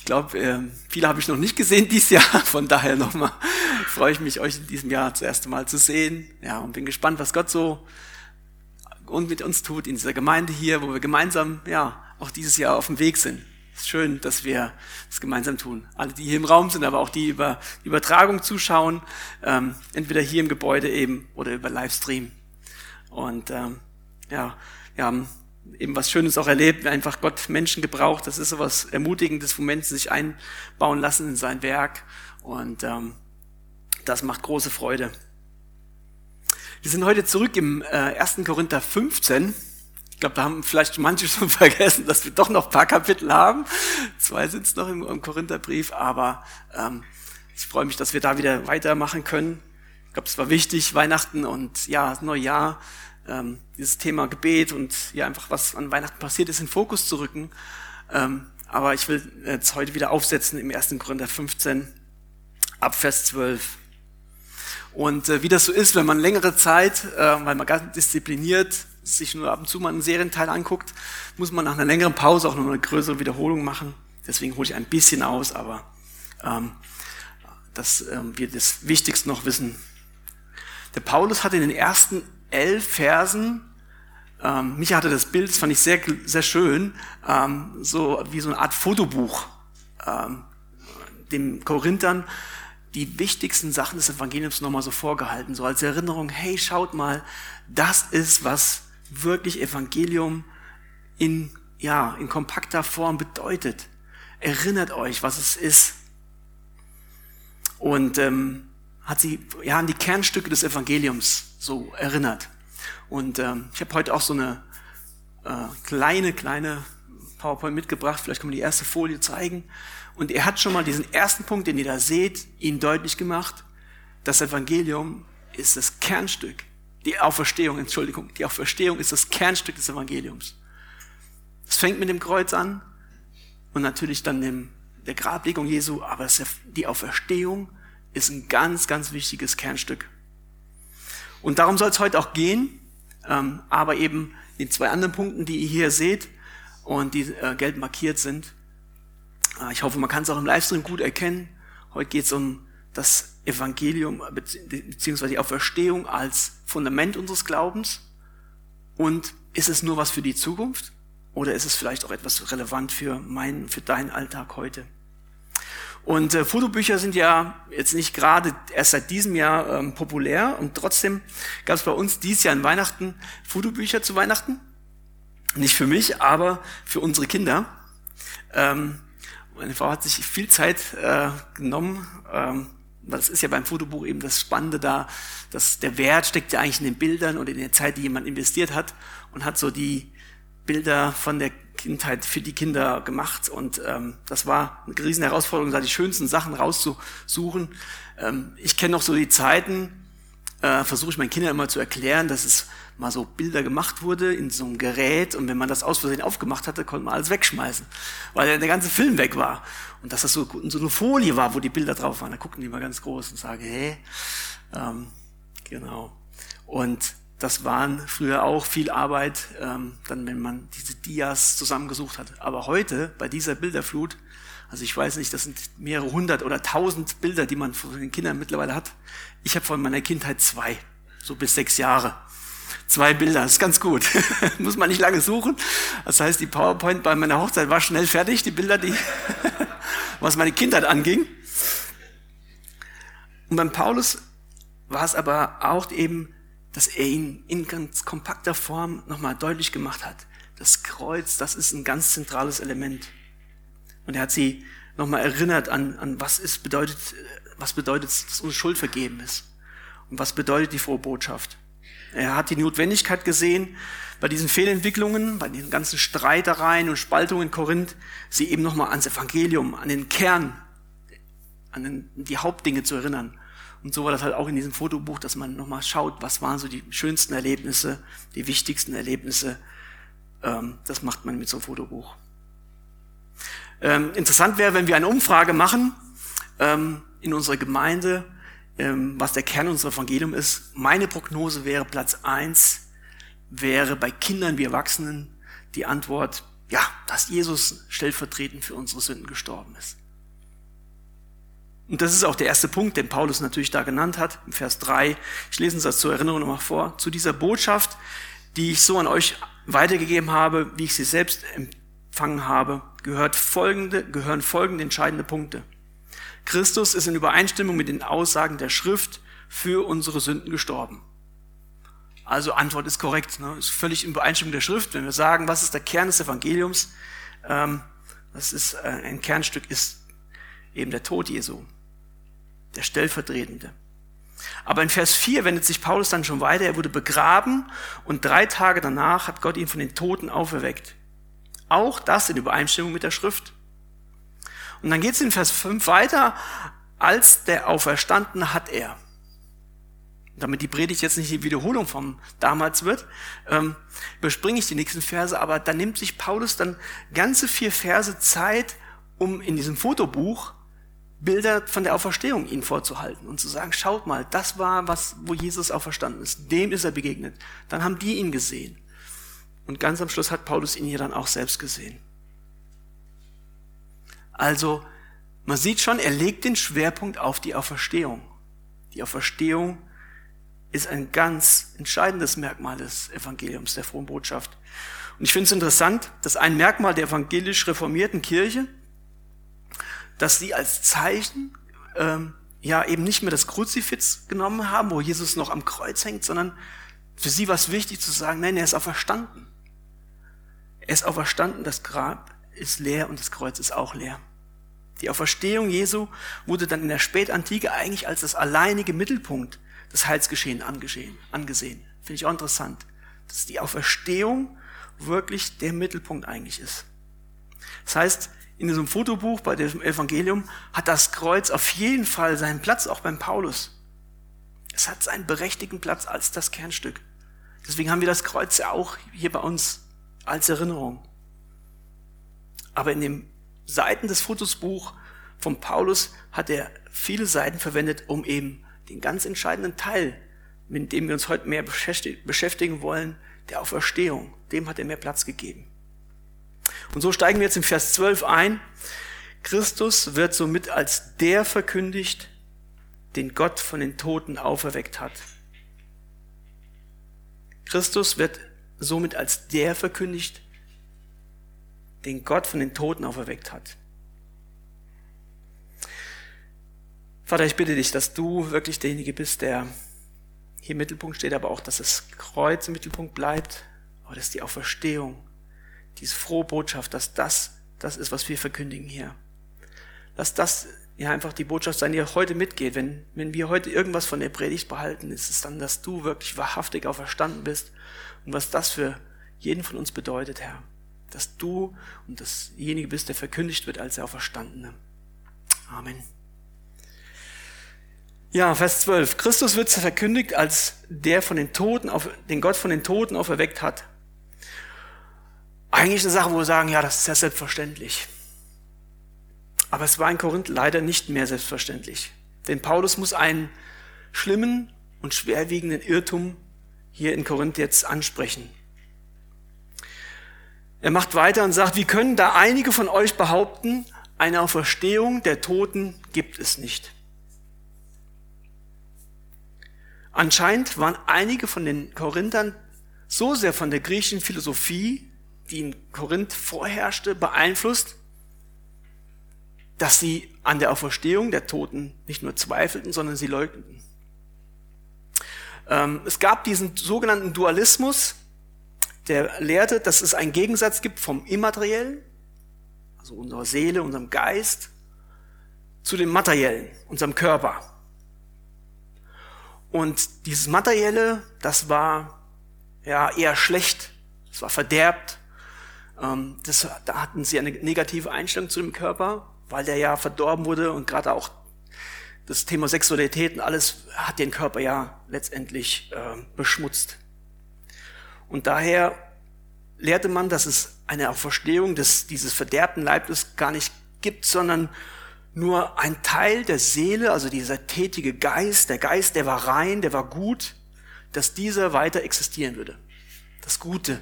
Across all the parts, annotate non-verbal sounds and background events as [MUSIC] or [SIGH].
Ich glaube, äh, viele habe ich noch nicht gesehen dieses Jahr. [LAUGHS] Von daher nochmal freue ich mich, euch in diesem Jahr das erste Mal zu sehen. Ja, und bin gespannt, was Gott so und mit uns tut in dieser Gemeinde hier, wo wir gemeinsam ja auch dieses Jahr auf dem Weg sind. Es ist schön, dass wir das gemeinsam tun. Alle, die hier im Raum sind, aber auch die über Übertragung zuschauen, ähm, entweder hier im Gebäude eben oder über Livestream. Und ähm, ja, wir haben eben was Schönes auch erlebt, einfach Gott Menschen gebraucht. Das ist so was Ermutigendes, wo Menschen sich einbauen lassen in sein Werk. Und ähm, das macht große Freude. Wir sind heute zurück im äh, 1. Korinther 15. Ich glaube, da haben vielleicht manche [LAUGHS] schon vergessen, dass wir doch noch ein paar Kapitel haben. Zwei sind es noch im, im Korintherbrief, aber ähm, ich freue mich, dass wir da wieder weitermachen können. Ich glaube, es war wichtig, Weihnachten und ja, Neujahr ähm, dieses Thema Gebet und ja einfach was an Weihnachten passiert ist, in Fokus zu rücken. Ähm, aber ich will jetzt heute wieder aufsetzen im 1. Korinther 15 ab Vers 12. Und äh, wie das so ist, wenn man längere Zeit, äh, weil man ganz diszipliniert sich nur ab und zu mal einen Serienteil anguckt, muss man nach einer längeren Pause auch noch eine größere Wiederholung machen. Deswegen hole ich ein bisschen aus, aber ähm, dass ähm, wir das Wichtigste noch wissen. Der Paulus hat in den ersten elf Versen, ähm, Micha hatte das Bild, das fand ich sehr, sehr schön, ähm, so wie so eine Art Fotobuch, ähm, den Korinthern die wichtigsten Sachen des Evangeliums nochmal so vorgehalten, so als Erinnerung, hey, schaut mal, das ist, was wirklich Evangelium in, ja, in kompakter Form bedeutet. Erinnert euch, was es ist. Und ähm, hat sie ja an die Kernstücke des Evangeliums so erinnert. Und ähm, ich habe heute auch so eine äh, kleine, kleine PowerPoint mitgebracht. Vielleicht kann man die erste Folie zeigen. Und er hat schon mal diesen ersten Punkt, den ihr da seht, ihnen deutlich gemacht. Das Evangelium ist das Kernstück. Die Auferstehung, Entschuldigung, die Auferstehung ist das Kernstück des Evangeliums. Es fängt mit dem Kreuz an und natürlich dann dem, der Grablegung Jesu, aber die Auferstehung ist ein ganz, ganz wichtiges Kernstück und darum soll es heute auch gehen, ähm, aber eben in zwei anderen Punkten, die ihr hier seht und die äh, gelb markiert sind. Äh, ich hoffe, man kann es auch im Livestream gut erkennen. Heute geht es um das Evangelium beziehungsweise die Auferstehung als Fundament unseres Glaubens. Und ist es nur was für die Zukunft oder ist es vielleicht auch etwas relevant für meinen, für deinen Alltag heute? Und äh, Fotobücher sind ja jetzt nicht gerade erst seit diesem Jahr ähm, populär und trotzdem gab es bei uns dieses Jahr an Weihnachten Fotobücher zu Weihnachten. Nicht für mich, aber für unsere Kinder. Ähm, meine Frau hat sich viel Zeit äh, genommen. Ähm, das ist ja beim Fotobuch eben das Spannende da, dass der Wert steckt ja eigentlich in den Bildern und in der Zeit, die jemand investiert hat und hat so die Bilder von der Kindheit für die Kinder gemacht und ähm, das war eine riesen Herausforderung, da die schönsten Sachen rauszusuchen. Ähm, ich kenne noch so die Zeiten, äh, versuche ich meinen Kindern immer zu erklären, dass es mal so Bilder gemacht wurde in so einem Gerät und wenn man das aus Versehen aufgemacht hatte, konnte man alles wegschmeißen, weil der ganze Film weg war und dass das so, so eine Folie war, wo die Bilder drauf waren. Da gucken die mal ganz groß und sagen, hä, ähm, genau. Und das waren früher auch viel Arbeit, ähm, dann wenn man diese Dias zusammengesucht hat. Aber heute, bei dieser Bilderflut, also ich weiß nicht, das sind mehrere hundert oder tausend Bilder, die man von den Kindern mittlerweile hat. Ich habe von meiner Kindheit zwei, so bis sechs Jahre. Zwei Bilder, das ist ganz gut. [LAUGHS] Muss man nicht lange suchen. Das heißt, die PowerPoint bei meiner Hochzeit war schnell fertig, die Bilder, die, [LAUGHS] was meine Kindheit anging. Und beim Paulus war es aber auch eben dass er ihn in ganz kompakter Form nochmal deutlich gemacht hat. Das Kreuz, das ist ein ganz zentrales Element. Und er hat sie nochmal erinnert an, an was es bedeutet, was bedeutet, dass uns Schuld vergeben ist. Und was bedeutet die frohe Botschaft. Er hat die Notwendigkeit gesehen, bei diesen Fehlentwicklungen, bei den ganzen Streitereien und Spaltungen in Korinth, sie eben nochmal ans Evangelium, an den Kern, an den, die Hauptdinge zu erinnern. Und so war das halt auch in diesem Fotobuch, dass man nochmal schaut, was waren so die schönsten Erlebnisse, die wichtigsten Erlebnisse. Ähm, das macht man mit so einem Fotobuch. Ähm, interessant wäre, wenn wir eine Umfrage machen ähm, in unserer Gemeinde, was der Kern unseres Evangelium ist. Meine Prognose wäre Platz eins wäre bei Kindern wie Erwachsenen die Antwort ja, dass Jesus stellvertretend für unsere Sünden gestorben ist. Und das ist auch der erste Punkt, den Paulus natürlich da genannt hat, im Vers 3. Ich lese uns das zur Erinnerung nochmal vor. Zu dieser Botschaft, die ich so an euch weitergegeben habe, wie ich sie selbst empfangen habe, gehört folgende, gehören folgende entscheidende Punkte. Christus ist in Übereinstimmung mit den Aussagen der Schrift für unsere Sünden gestorben. Also Antwort ist korrekt, ne? ist völlig in Übereinstimmung der Schrift. Wenn wir sagen, was ist der Kern des Evangeliums, ähm, das ist äh, ein Kernstück ist eben der Tod Jesu, der Stellvertretende. Aber in Vers 4 wendet sich Paulus dann schon weiter. Er wurde begraben und drei Tage danach hat Gott ihn von den Toten auferweckt. Auch das in Übereinstimmung mit der Schrift. Und dann geht es in Vers 5 weiter. Als der Auferstandene hat er. Damit die Predigt jetzt nicht die Wiederholung vom damals wird, ähm, überspringe ich die nächsten Verse, aber da nimmt sich Paulus dann ganze vier Verse Zeit, um in diesem Fotobuch Bilder von der Auferstehung ihnen vorzuhalten und zu sagen, schaut mal, das war was, wo Jesus auferstanden ist. Dem ist er begegnet. Dann haben die ihn gesehen. Und ganz am Schluss hat Paulus ihn hier dann auch selbst gesehen. Also, man sieht schon, er legt den Schwerpunkt auf die Auferstehung. Die Auferstehung ist ein ganz entscheidendes Merkmal des Evangeliums, der frohen Botschaft. Und ich finde es interessant, dass ein Merkmal der evangelisch reformierten Kirche, dass sie als Zeichen ähm, ja eben nicht mehr das Kruzifix genommen haben, wo Jesus noch am Kreuz hängt, sondern für sie war es wichtig zu sagen, nein, er ist auferstanden. Er ist auferstanden, das Grab ist leer und das Kreuz ist auch leer. Die Auferstehung Jesu wurde dann in der Spätantike eigentlich als das alleinige Mittelpunkt des Heilsgeschehen angesehen. angesehen. Finde ich auch interessant, dass die Auferstehung wirklich der Mittelpunkt eigentlich ist. Das heißt, in diesem Fotobuch bei dem Evangelium hat das Kreuz auf jeden Fall seinen Platz, auch beim Paulus. Es hat seinen berechtigten Platz als das Kernstück. Deswegen haben wir das Kreuz ja auch hier bei uns als Erinnerung. Aber in den Seiten des Fotosbuch von Paulus hat er viele Seiten verwendet, um eben den ganz entscheidenden Teil, mit dem wir uns heute mehr beschäftigen wollen, der Auferstehung, dem hat er mehr Platz gegeben. Und so steigen wir jetzt im Vers 12 ein. Christus wird somit als der verkündigt, den Gott von den Toten auferweckt hat. Christus wird somit als der verkündigt, den Gott von den Toten auferweckt hat. Vater, ich bitte dich, dass du wirklich derjenige bist, der hier im Mittelpunkt steht, aber auch, dass das Kreuz im Mittelpunkt bleibt, aber dass die Auferstehung, diese frohe Botschaft, dass das das ist, was wir verkündigen hier. Dass das ja einfach die Botschaft sein, die heute mitgeht. Wenn, wenn wir heute irgendwas von der Predigt behalten, ist es dann, dass du wirklich wahrhaftig auferstanden bist und was das für jeden von uns bedeutet, Herr dass du und dasjenige bist, der verkündigt wird als der Auferstandene. Amen. Ja, Vers 12. Christus wird verkündigt als der von den Toten, auf, den Gott von den Toten auferweckt hat. Eigentlich eine Sache, wo wir sagen, ja, das ist ja selbstverständlich. Aber es war in Korinth leider nicht mehr selbstverständlich. Denn Paulus muss einen schlimmen und schwerwiegenden Irrtum hier in Korinth jetzt ansprechen. Er macht weiter und sagt, wie können da einige von euch behaupten, eine Auferstehung der Toten gibt es nicht? Anscheinend waren einige von den Korinthern so sehr von der griechischen Philosophie, die in Korinth vorherrschte, beeinflusst, dass sie an der Auferstehung der Toten nicht nur zweifelten, sondern sie leugneten. Ähm, es gab diesen sogenannten Dualismus, der lehrte, dass es einen Gegensatz gibt vom Immateriellen, also unserer Seele, unserem Geist, zu dem Materiellen, unserem Körper. Und dieses Materielle, das war ja eher schlecht, es war verderbt. Ähm, das, da hatten sie eine negative Einstellung zu dem Körper, weil der ja verdorben wurde und gerade auch das Thema Sexualität und alles hat den Körper ja letztendlich äh, beschmutzt. Und daher lehrte man, dass es eine Auferstehung des, dieses verderbten Leibes gar nicht gibt, sondern nur ein Teil der Seele, also dieser tätige Geist, der Geist, der war rein, der war gut, dass dieser weiter existieren würde. Das Gute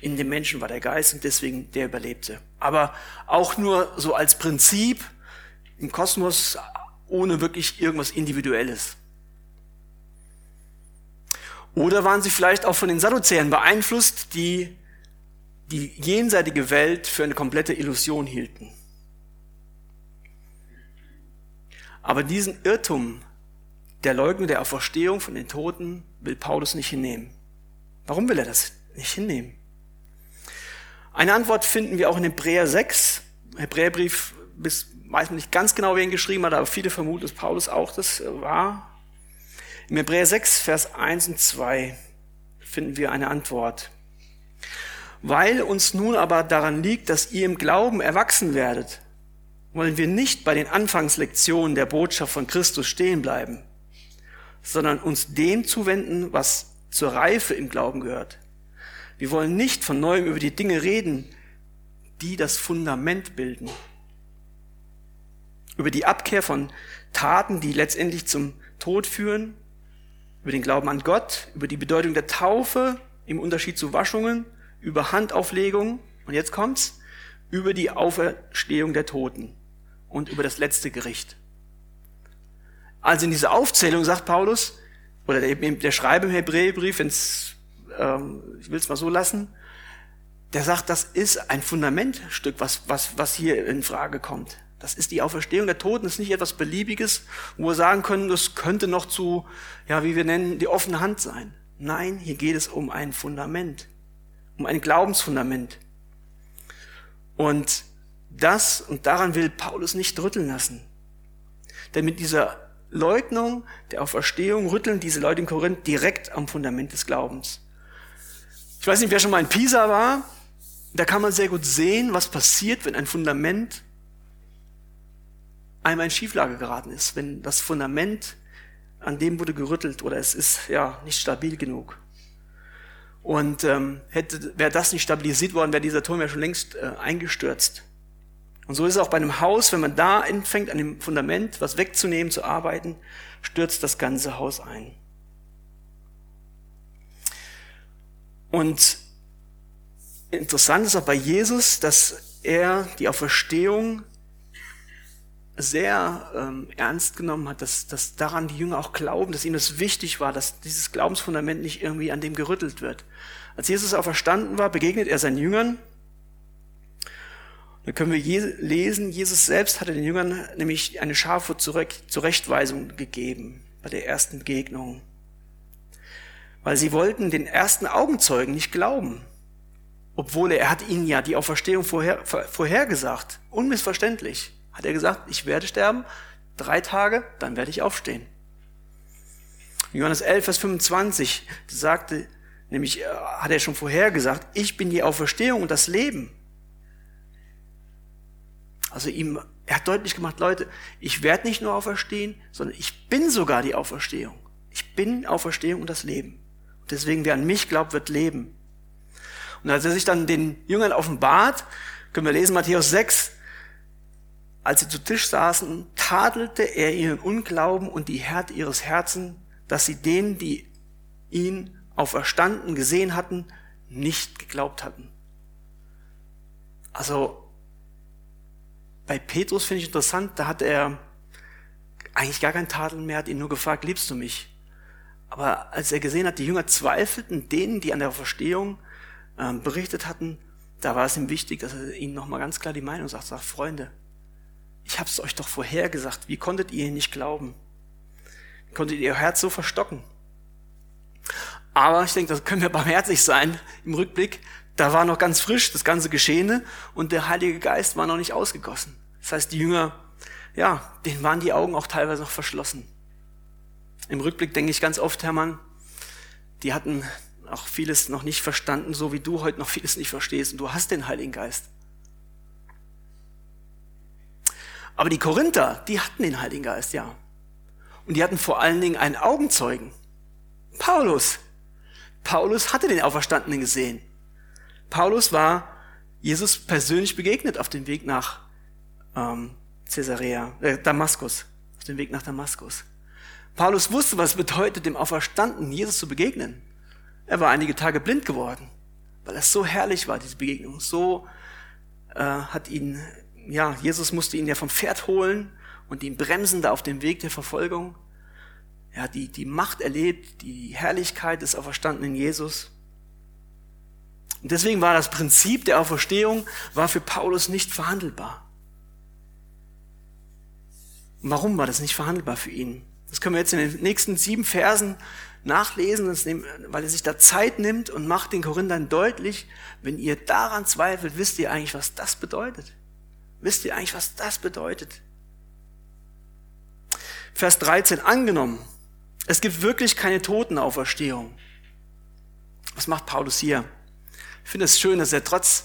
in dem Menschen war der Geist und deswegen der überlebte. Aber auch nur so als Prinzip im Kosmos ohne wirklich irgendwas Individuelles. Oder waren sie vielleicht auch von den Sadduzäern beeinflusst, die die jenseitige Welt für eine komplette Illusion hielten? Aber diesen Irrtum der Leugnung der Auferstehung von den Toten will Paulus nicht hinnehmen. Warum will er das nicht hinnehmen? Eine Antwort finden wir auch in Hebräer 6. Hebräerbrief, bis, weiß man nicht ganz genau, wer ihn geschrieben hat, aber viele vermuten, dass Paulus auch das war. Im Hebräer 6, Vers 1 und 2 finden wir eine Antwort. Weil uns nun aber daran liegt, dass ihr im Glauben erwachsen werdet, wollen wir nicht bei den Anfangslektionen der Botschaft von Christus stehen bleiben, sondern uns dem zuwenden, was zur Reife im Glauben gehört. Wir wollen nicht von neuem über die Dinge reden, die das Fundament bilden. Über die Abkehr von Taten, die letztendlich zum Tod führen, über den Glauben an Gott, über die Bedeutung der Taufe im Unterschied zu Waschungen, über Handauflegung und jetzt kommt's, über die Auferstehung der Toten und über das letzte Gericht. Also in dieser Aufzählung sagt Paulus, oder der, der Schreiber im Hebräerbrief, wenn's, ähm, ich will es mal so lassen, der sagt, das ist ein Fundamentstück, was, was, was hier in Frage kommt. Das ist die Auferstehung der Toten, das ist nicht etwas Beliebiges, wo wir sagen können, das könnte noch zu, ja, wie wir nennen, die offene Hand sein. Nein, hier geht es um ein Fundament, um ein Glaubensfundament. Und das, und daran will Paulus nicht rütteln lassen. Denn mit dieser Leugnung der Auferstehung rütteln diese Leute in Korinth direkt am Fundament des Glaubens. Ich weiß nicht, wer schon mal in Pisa war. Da kann man sehr gut sehen, was passiert, wenn ein Fundament einmal in Schieflage geraten ist, wenn das Fundament an dem wurde gerüttelt oder es ist ja nicht stabil genug. Und ähm, hätte, wäre das nicht stabilisiert worden, wäre dieser Turm ja schon längst äh, eingestürzt. Und so ist es auch bei einem Haus, wenn man da anfängt, an dem Fundament was wegzunehmen, zu arbeiten, stürzt das ganze Haus ein. Und interessant ist auch bei Jesus, dass er die Auferstehung sehr ähm, ernst genommen hat, dass, dass daran die Jünger auch glauben, dass ihm das wichtig war, dass dieses Glaubensfundament nicht irgendwie an dem gerüttelt wird. Als Jesus auferstanden war, begegnet er seinen Jüngern da können wir lesen, Jesus selbst hatte den Jüngern nämlich eine scharfe Zurechtweisung gegeben bei der ersten Begegnung. Weil sie wollten den ersten Augenzeugen nicht glauben. Obwohl er, er hat ihnen ja die Auferstehung vorher, vorhergesagt. Unmissverständlich. Hat er gesagt, ich werde sterben, drei Tage, dann werde ich aufstehen. Johannes 11, Vers 25 sagte, nämlich äh, hat er schon vorhergesagt, ich bin die Auferstehung und das Leben. Also ihm, er hat deutlich gemacht, Leute, ich werde nicht nur auferstehen, sondern ich bin sogar die Auferstehung. Ich bin Auferstehung und das Leben. Deswegen, wer an mich glaubt, wird leben. Und als er sich dann den Jüngern offenbart, können wir lesen Matthäus 6, als sie zu Tisch saßen, tadelte er ihren Unglauben und die Härte ihres Herzens, dass sie denen, die ihn auferstanden gesehen hatten, nicht geglaubt hatten. Also bei Petrus finde ich interessant, da hat er eigentlich gar keinen Tadel mehr, hat ihn nur gefragt, liebst du mich? Aber als er gesehen hat, die Jünger zweifelten, denen, die an der Verstehung äh, berichtet hatten, da war es ihm wichtig, dass er ihnen nochmal ganz klar die Meinung sagt, sagt, Freunde, ich habe es euch doch vorher gesagt, wie konntet ihr nicht glauben? Wie konntet ihr Herz so verstocken? Aber ich denke, das können wir barmherzig sein im Rückblick. Da war noch ganz frisch das ganze Geschehene und der Heilige Geist war noch nicht ausgegossen. Das heißt, die Jünger, ja, denen waren die Augen auch teilweise noch verschlossen. Im Rückblick denke ich ganz oft, Hermann, die hatten auch vieles noch nicht verstanden, so wie du heute noch vieles nicht verstehst und du hast den Heiligen Geist. Aber die Korinther, die hatten den Heiligen Geist, ja. Und die hatten vor allen Dingen einen Augenzeugen. Paulus. Paulus hatte den Auferstandenen gesehen. Paulus war Jesus persönlich begegnet auf dem Weg nach ähm, Caesarea, äh, Damaskus, auf dem Weg nach Damaskus. Paulus wusste, was es bedeutet, dem Auferstandenen Jesus zu begegnen. Er war einige Tage blind geworden. weil es so herrlich war, diese Begegnung. So äh, hat ihn, ja, Jesus musste ihn ja vom Pferd holen und ihn bremsen da auf dem Weg der Verfolgung. Er hat die, die Macht erlebt, die Herrlichkeit des auferstandenen Jesus. Und deswegen war das Prinzip der Auferstehung, war für Paulus nicht verhandelbar. Warum war das nicht verhandelbar für ihn? Das können wir jetzt in den nächsten sieben Versen nachlesen, weil er sich da Zeit nimmt und macht den Korinthern deutlich, wenn ihr daran zweifelt, wisst ihr eigentlich, was das bedeutet? Wisst ihr eigentlich, was das bedeutet? Vers 13, angenommen, es gibt wirklich keine Totenauferstehung. Was macht Paulus hier? Ich finde es schön, dass er trotz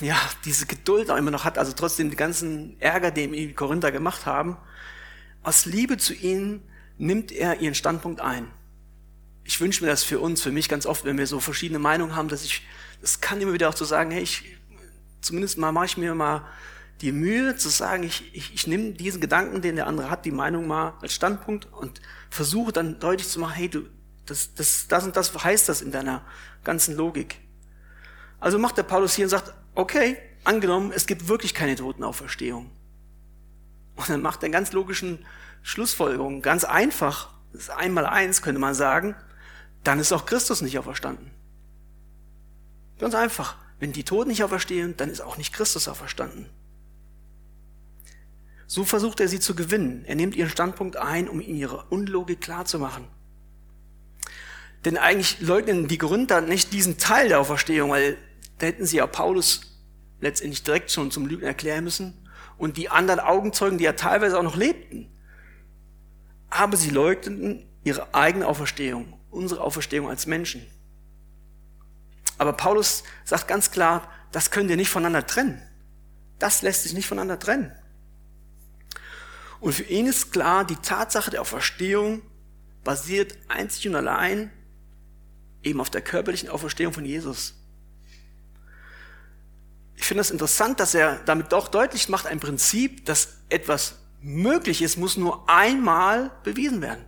ja, diese Geduld auch immer noch hat, also trotzdem den ganzen Ärger, den ihm die Korinther gemacht haben, aus Liebe zu ihnen nimmt er ihren Standpunkt ein. Ich wünsche mir das für uns, für mich ganz oft, wenn wir so verschiedene Meinungen haben, dass ich, das kann immer wieder auch zu so sagen, hey, ich, zumindest mal mache ich mir mal die Mühe zu sagen, ich, ich, ich nehme diesen Gedanken, den der andere hat, die Meinung mal als Standpunkt und versuche dann deutlich zu machen, hey, du, das, das, das und das heißt das in deiner ganzen Logik. Also macht der Paulus hier und sagt, okay, angenommen, es gibt wirklich keine Totenauferstehung. Und dann macht er ganz logischen Schlussfolgerungen, ganz einfach, das ist einmal eins, könnte man sagen, dann ist auch Christus nicht auferstanden. Ganz einfach. Wenn die Toten nicht auferstehen, dann ist auch nicht Christus auferstanden. So versucht er sie zu gewinnen. Er nimmt ihren Standpunkt ein, um ihre Unlogik klarzumachen. Denn eigentlich leugnen die Gründer nicht diesen Teil der Auferstehung, weil da hätten sie ja Paulus letztendlich direkt schon zum Lügen erklären müssen und die anderen Augenzeugen, die ja teilweise auch noch lebten. Aber sie leugneten ihre eigene Auferstehung, unsere Auferstehung als Menschen. Aber Paulus sagt ganz klar, das könnt ihr nicht voneinander trennen. Das lässt sich nicht voneinander trennen. Und für ihn ist klar, die Tatsache der Auferstehung basiert einzig und allein eben auf der körperlichen Auferstehung von Jesus. Ich finde es das interessant, dass er damit doch deutlich macht, ein Prinzip, dass etwas möglich ist, muss nur einmal bewiesen werden.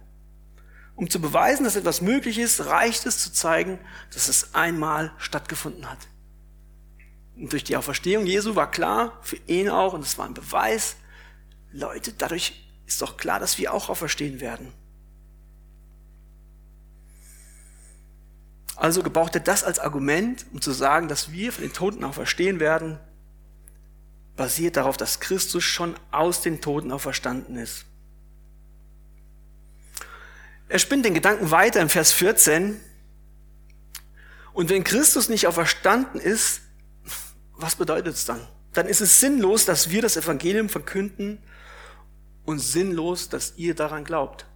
Um zu beweisen, dass etwas möglich ist, reicht es zu zeigen, dass es einmal stattgefunden hat. Und durch die Auferstehung Jesu war klar, für ihn auch, und es war ein Beweis, Leute, dadurch ist doch klar, dass wir auch auferstehen werden. Also gebraucht er das als Argument, um zu sagen, dass wir von den Toten auferstehen werden, basiert darauf, dass Christus schon aus den Toten auferstanden ist. Er spinnt den Gedanken weiter im Vers 14. Und wenn Christus nicht auferstanden ist, was bedeutet es dann? Dann ist es sinnlos, dass wir das Evangelium verkünden und sinnlos, dass ihr daran glaubt.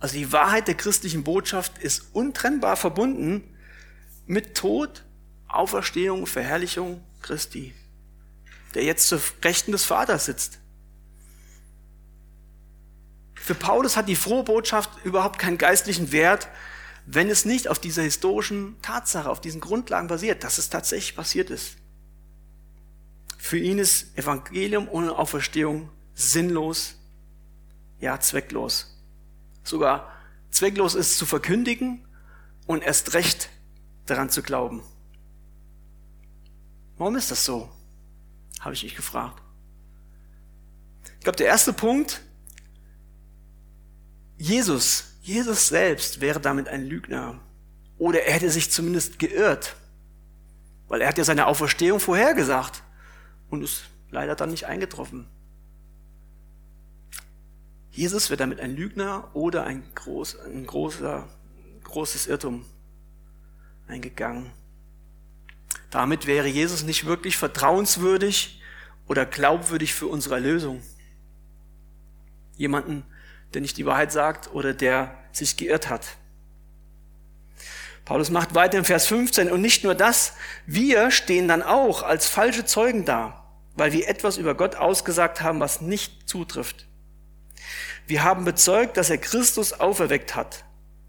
Also die Wahrheit der christlichen Botschaft ist untrennbar verbunden mit Tod, Auferstehung, Verherrlichung Christi, der jetzt zur Rechten des Vaters sitzt. Für Paulus hat die frohe Botschaft überhaupt keinen geistlichen Wert, wenn es nicht auf dieser historischen Tatsache, auf diesen Grundlagen basiert, dass es tatsächlich passiert ist. Für ihn ist Evangelium ohne Auferstehung sinnlos, ja zwecklos. Sogar zwecklos ist zu verkündigen und erst recht daran zu glauben. Warum ist das so? Habe ich mich gefragt. Ich glaube, der erste Punkt, Jesus, Jesus selbst wäre damit ein Lügner. Oder er hätte sich zumindest geirrt, weil er hat ja seine Auferstehung vorhergesagt und ist leider dann nicht eingetroffen. Jesus wird damit ein Lügner oder ein, groß, ein großer, großes Irrtum eingegangen. Damit wäre Jesus nicht wirklich vertrauenswürdig oder glaubwürdig für unsere Erlösung. Jemanden, der nicht die Wahrheit sagt oder der sich geirrt hat. Paulus macht weiter im Vers 15 und nicht nur das, wir stehen dann auch als falsche Zeugen da weil wir etwas über Gott ausgesagt haben, was nicht zutrifft. Wir haben bezeugt, dass er Christus auferweckt hat.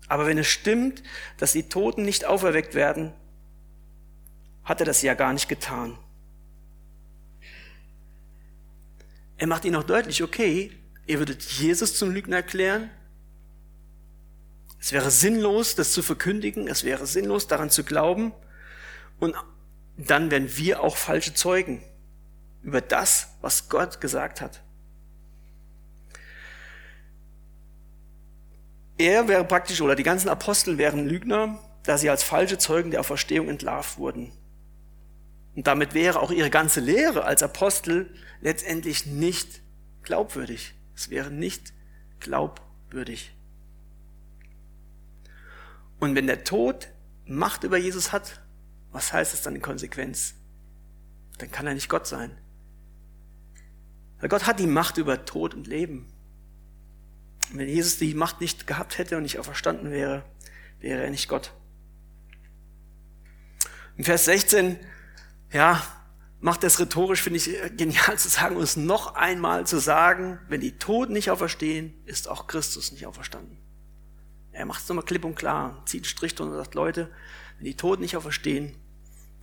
Aber wenn es stimmt, dass die Toten nicht auferweckt werden, hat er das ja gar nicht getan. Er macht ihnen auch deutlich, okay, ihr würdet Jesus zum Lügner erklären, Es wäre sinnlos, das zu verkündigen. Es wäre sinnlos, daran zu glauben. Und dann wären wir auch falsche Zeugen über das, was Gott gesagt hat. Er wäre praktisch, oder die ganzen Apostel wären Lügner, da sie als falsche Zeugen der Auferstehung entlarvt wurden. Und damit wäre auch ihre ganze Lehre als Apostel letztendlich nicht glaubwürdig. Es wäre nicht glaubwürdig. Und wenn der Tod Macht über Jesus hat, was heißt das dann in Konsequenz? Dann kann er nicht Gott sein. Weil Gott hat die Macht über Tod und Leben. Und wenn Jesus die Macht nicht gehabt hätte und nicht auferstanden wäre, wäre er nicht Gott. In Vers 16, ja, macht es rhetorisch, finde ich genial zu sagen, uns noch einmal zu sagen, wenn die Toten nicht auferstehen, ist auch Christus nicht auferstanden. Er macht es nochmal klipp und klar, zieht einen Strich drunter und sagt, Leute, wenn die Toten nicht auferstehen,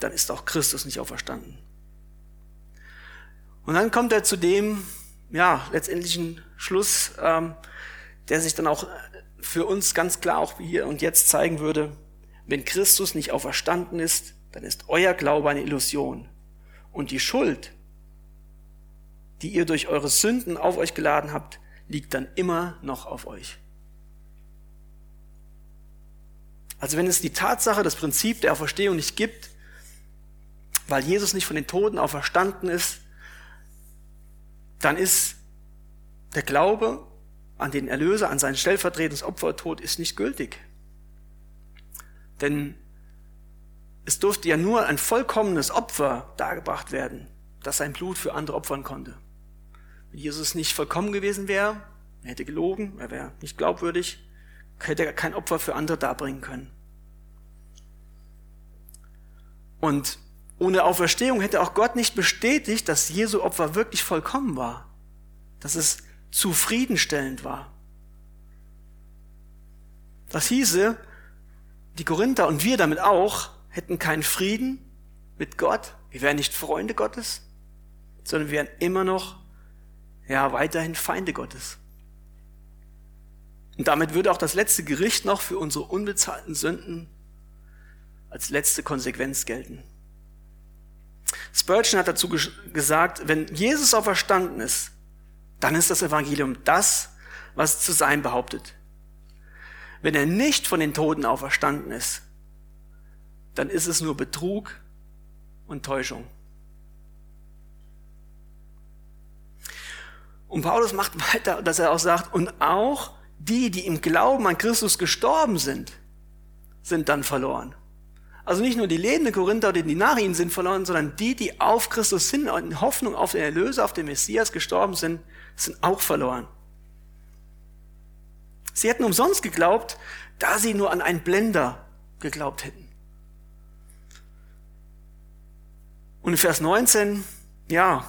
dann ist auch Christus nicht auferstanden. Und dann kommt er zu dem, ja, letztendlichen Schluss, ähm, der sich dann auch für uns ganz klar auch hier und jetzt zeigen würde, wenn Christus nicht auferstanden ist, dann ist euer Glaube eine Illusion. Und die Schuld, die ihr durch eure Sünden auf euch geladen habt, liegt dann immer noch auf euch. Also wenn es die Tatsache, das Prinzip der Auferstehung nicht gibt, weil Jesus nicht von den Toten auferstanden ist, dann ist der Glaube an den Erlöser, an sein stellvertretendes Opfertod ist nicht gültig. Denn es durfte ja nur ein vollkommenes Opfer dargebracht werden, das sein Blut für andere opfern konnte. Wenn Jesus nicht vollkommen gewesen wäre, er hätte gelogen, er wäre nicht glaubwürdig, hätte er kein Opfer für andere darbringen können. Und ohne Auferstehung hätte auch Gott nicht bestätigt, dass Jesu Opfer wirklich vollkommen war, dass es zufriedenstellend war. Das hieße, die Korinther und wir damit auch hätten keinen Frieden mit Gott, wir wären nicht Freunde Gottes, sondern wir wären immer noch, ja, weiterhin Feinde Gottes. Und damit würde auch das letzte Gericht noch für unsere unbezahlten Sünden als letzte Konsequenz gelten. Spurgeon hat dazu gesagt, wenn Jesus auferstanden ist, dann ist das Evangelium das, was zu sein behauptet. Wenn er nicht von den Toten auferstanden ist, dann ist es nur Betrug und Täuschung. Und Paulus macht weiter, dass er auch sagt, und auch die, die im Glauben an Christus gestorben sind, sind dann verloren. Also nicht nur die lebenden Korinther oder die nach ihnen sind verloren, sondern die, die auf Christus sind und in Hoffnung auf den Erlöser, auf den Messias gestorben sind, sind auch verloren. Sie hätten umsonst geglaubt, da sie nur an einen Blender geglaubt hätten. Und in Vers 19, ja,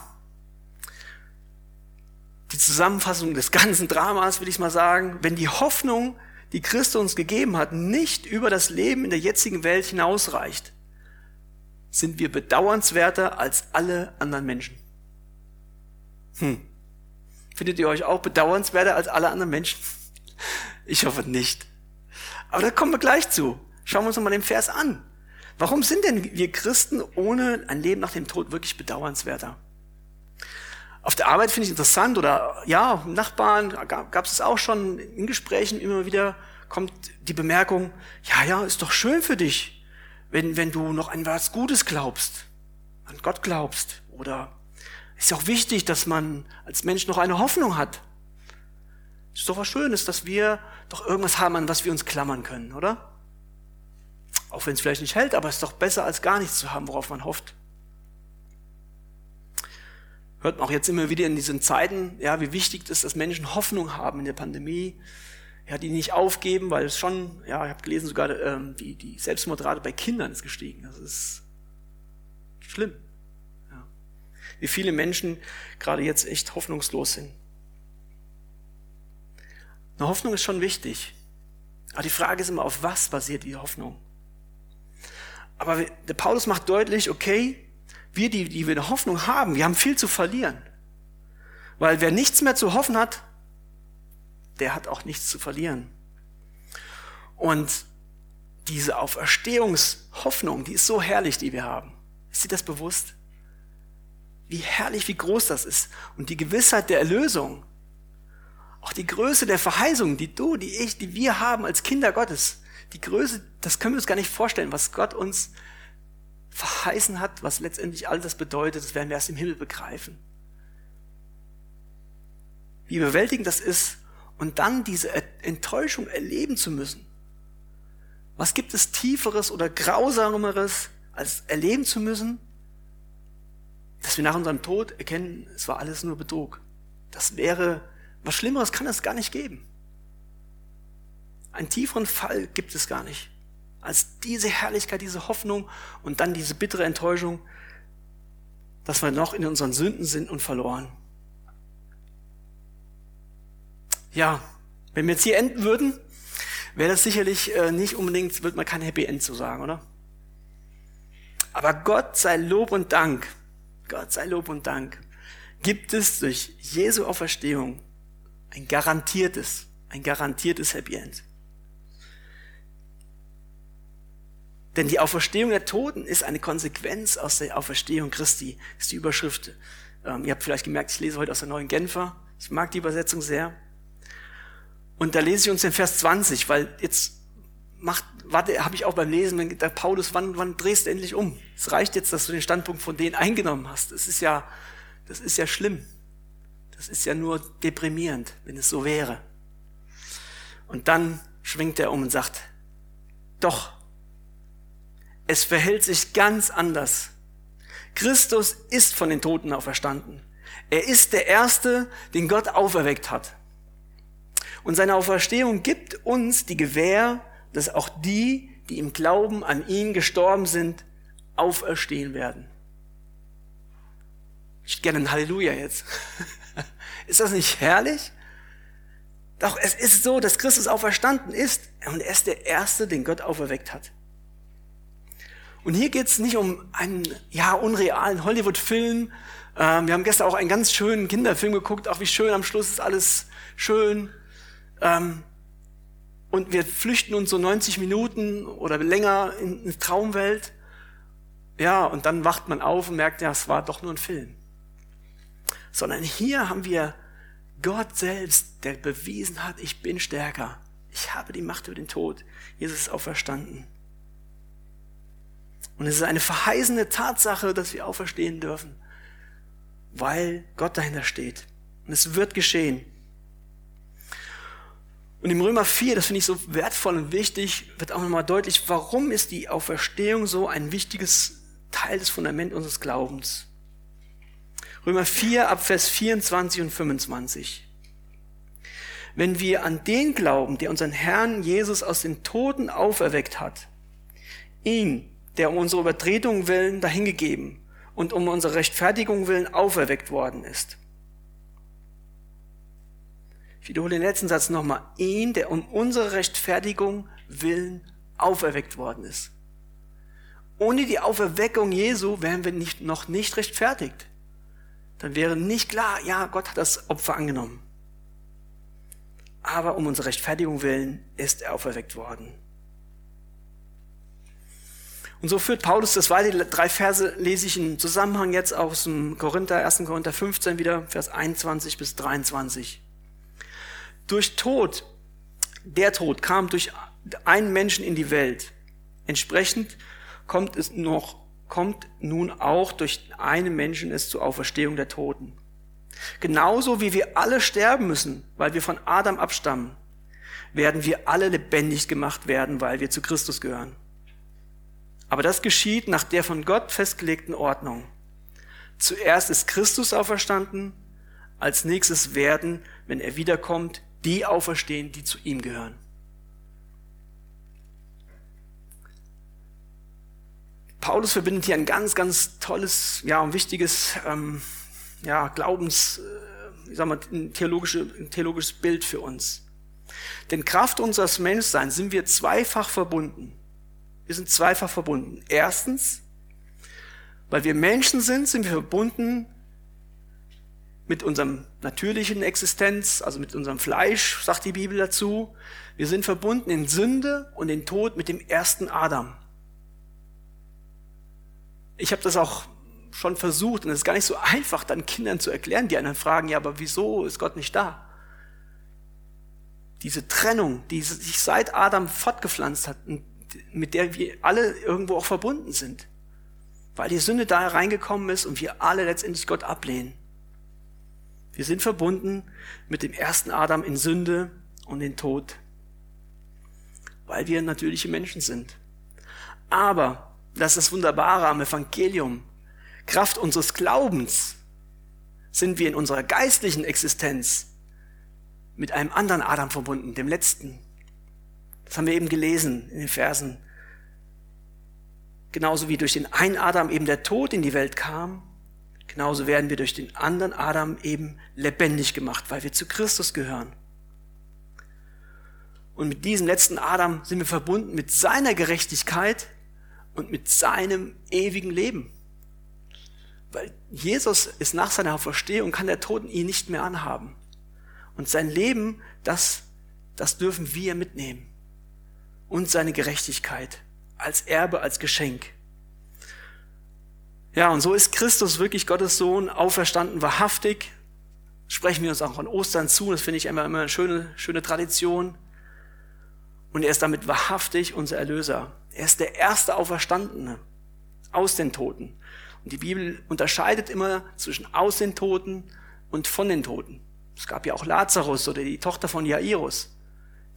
die Zusammenfassung des ganzen Dramas, will ich mal sagen, wenn die Hoffnung die Christus uns gegeben hat, nicht über das Leben in der jetzigen Welt hinausreicht, sind wir bedauernswerter als alle anderen Menschen. Hm. Findet ihr euch auch bedauernswerter als alle anderen Menschen? Ich hoffe nicht. Aber da kommen wir gleich zu. Schauen wir uns mal den Vers an. Warum sind denn wir Christen ohne ein Leben nach dem Tod wirklich bedauernswerter? Auf der Arbeit finde ich interessant oder ja, Nachbarn gab es auch schon in Gesprächen immer wieder kommt die Bemerkung, ja, ja, ist doch schön für dich, wenn, wenn du noch an was Gutes glaubst, an Gott glaubst oder ist ja auch wichtig, dass man als Mensch noch eine Hoffnung hat. Ist doch was Schönes, dass wir doch irgendwas haben, an was wir uns klammern können, oder? Auch wenn es vielleicht nicht hält, aber es ist doch besser, als gar nichts zu haben, worauf man hofft hört man auch jetzt immer wieder in diesen Zeiten, ja, wie wichtig es ist, dass Menschen Hoffnung haben in der Pandemie, ja, die nicht aufgeben, weil es schon, ja, ich habe gelesen, sogar ähm, die, die Selbstmordrate bei Kindern ist gestiegen. Das ist schlimm. Wie viele Menschen gerade jetzt echt hoffnungslos sind. Eine Hoffnung ist schon wichtig. Aber die Frage ist immer, auf was basiert die Hoffnung? Aber der Paulus macht deutlich, okay, wir, die, die wir eine Hoffnung haben, wir haben viel zu verlieren. Weil wer nichts mehr zu hoffen hat, der hat auch nichts zu verlieren. Und diese Auferstehungshoffnung, die ist so herrlich, die wir haben. Ist dir das bewusst? Wie herrlich, wie groß das ist. Und die Gewissheit der Erlösung, auch die Größe der Verheißung, die du, die ich, die wir haben als Kinder Gottes, die Größe, das können wir uns gar nicht vorstellen, was Gott uns verheißen hat, was letztendlich all das bedeutet, das werden wir erst im Himmel begreifen. Wie überwältigend das ist und dann diese Enttäuschung erleben zu müssen. Was gibt es tieferes oder grausameres, als erleben zu müssen, dass wir nach unserem Tod erkennen, es war alles nur Betrug. Das wäre, was Schlimmeres kann es gar nicht geben. Einen tieferen Fall gibt es gar nicht, als diese Herrlichkeit, diese Hoffnung und dann diese bittere Enttäuschung, dass wir noch in unseren Sünden sind und verloren. Ja, wenn wir jetzt hier enden würden, wäre das sicherlich äh, nicht unbedingt, wird man kein Happy End zu sagen, oder? Aber Gott sei Lob und Dank, Gott sei Lob und Dank, gibt es durch Jesu Auferstehung ein garantiertes, ein garantiertes Happy End. Denn die Auferstehung der Toten ist eine Konsequenz aus der Auferstehung Christi. Ist die Überschrift. Ähm, ihr habt vielleicht gemerkt, ich lese heute aus der neuen Genfer. Ich mag die Übersetzung sehr. Und da lese ich uns den Vers 20, weil jetzt macht, warte, habe ich auch beim Lesen, der Paulus, wann, wann drehst du endlich um? Es reicht jetzt, dass du den Standpunkt von denen eingenommen hast. Das ist ja, das ist ja schlimm. Das ist ja nur deprimierend, wenn es so wäre. Und dann schwingt er um und sagt, doch, es verhält sich ganz anders. Christus ist von den Toten auferstanden. Er ist der Erste, den Gott auferweckt hat. Und seine Auferstehung gibt uns die Gewähr, dass auch die, die im Glauben an ihn gestorben sind, auferstehen werden. Ich gerne ein Halleluja jetzt. [LAUGHS] ist das nicht herrlich? Doch es ist so, dass Christus auferstanden ist und er ist der Erste, den Gott auferweckt hat. Und hier geht es nicht um einen ja unrealen Hollywood-Film. Ähm, wir haben gestern auch einen ganz schönen Kinderfilm geguckt, auch wie schön am Schluss ist alles schön. Ähm, und wir flüchten uns so 90 Minuten oder länger in eine Traumwelt. Ja, und dann wacht man auf und merkt, ja, es war doch nur ein Film. Sondern hier haben wir Gott selbst, der bewiesen hat, ich bin stärker. Ich habe die Macht über den Tod. Jesus ist auferstanden. Und es ist eine verheißende Tatsache, dass wir auferstehen dürfen, weil Gott dahinter steht. Und es wird geschehen. Und im Römer 4, das finde ich so wertvoll und wichtig, wird auch nochmal deutlich, warum ist die Auferstehung so ein wichtiges Teil des Fundaments unseres Glaubens. Römer 4 ab Vers 24 und 25. Wenn wir an den glauben, der unseren Herrn Jesus aus den Toten auferweckt hat, ihn, der um unsere Übertretung willen dahingegeben und um unsere Rechtfertigung willen auferweckt worden ist, ich wiederhole den letzten Satz nochmal. Ihn, der um unsere Rechtfertigung willen auferweckt worden ist. Ohne die Auferweckung Jesu wären wir nicht, noch nicht rechtfertigt. Dann wäre nicht klar, ja, Gott hat das Opfer angenommen. Aber um unsere Rechtfertigung willen ist er auferweckt worden. Und so führt Paulus das weiter. Die drei Verse lese ich im Zusammenhang jetzt aus dem Korinther, 1. Korinther 15 wieder, Vers 21 bis 23 durch Tod, der Tod kam durch einen Menschen in die Welt. Entsprechend kommt es noch, kommt nun auch durch einen Menschen es zur Auferstehung der Toten. Genauso wie wir alle sterben müssen, weil wir von Adam abstammen, werden wir alle lebendig gemacht werden, weil wir zu Christus gehören. Aber das geschieht nach der von Gott festgelegten Ordnung. Zuerst ist Christus auferstanden, als nächstes werden, wenn er wiederkommt, die auferstehen, die zu ihm gehören. Paulus verbindet hier ein ganz, ganz tolles, ja, und wichtiges, ähm, ja, Glaubens, äh, ich sag mal, ein, theologische, ein theologisches Bild für uns. Denn Kraft unseres Menschseins sind wir zweifach verbunden. Wir sind zweifach verbunden. Erstens, weil wir Menschen sind, sind wir verbunden mit unserem natürlichen Existenz, also mit unserem Fleisch, sagt die Bibel dazu. Wir sind verbunden in Sünde und in Tod mit dem ersten Adam. Ich habe das auch schon versucht und es ist gar nicht so einfach, dann Kindern zu erklären, die einen fragen, ja, aber wieso ist Gott nicht da? Diese Trennung, die sich seit Adam fortgepflanzt hat mit der wir alle irgendwo auch verbunden sind. Weil die Sünde da hereingekommen ist und wir alle letztendlich Gott ablehnen. Wir sind verbunden mit dem ersten Adam in Sünde und in Tod, weil wir natürliche Menschen sind. Aber, das ist das Wunderbare am Evangelium, Kraft unseres Glaubens sind wir in unserer geistlichen Existenz mit einem anderen Adam verbunden, dem letzten. Das haben wir eben gelesen in den Versen. Genauso wie durch den einen Adam eben der Tod in die Welt kam, Genauso werden wir durch den anderen Adam eben lebendig gemacht, weil wir zu Christus gehören. Und mit diesem letzten Adam sind wir verbunden mit seiner Gerechtigkeit und mit seinem ewigen Leben. Weil Jesus ist nach seiner Auferstehung, kann der Toten ihn nicht mehr anhaben. Und sein Leben, das, das dürfen wir mitnehmen. Und seine Gerechtigkeit als Erbe, als Geschenk. Ja, und so ist Christus wirklich Gottes Sohn, auferstanden, wahrhaftig. Sprechen wir uns auch an Ostern zu, das finde ich immer, immer eine schöne, schöne Tradition. Und er ist damit wahrhaftig unser Erlöser. Er ist der erste Auferstandene aus den Toten. Und die Bibel unterscheidet immer zwischen aus den Toten und von den Toten. Es gab ja auch Lazarus oder die Tochter von Jairus.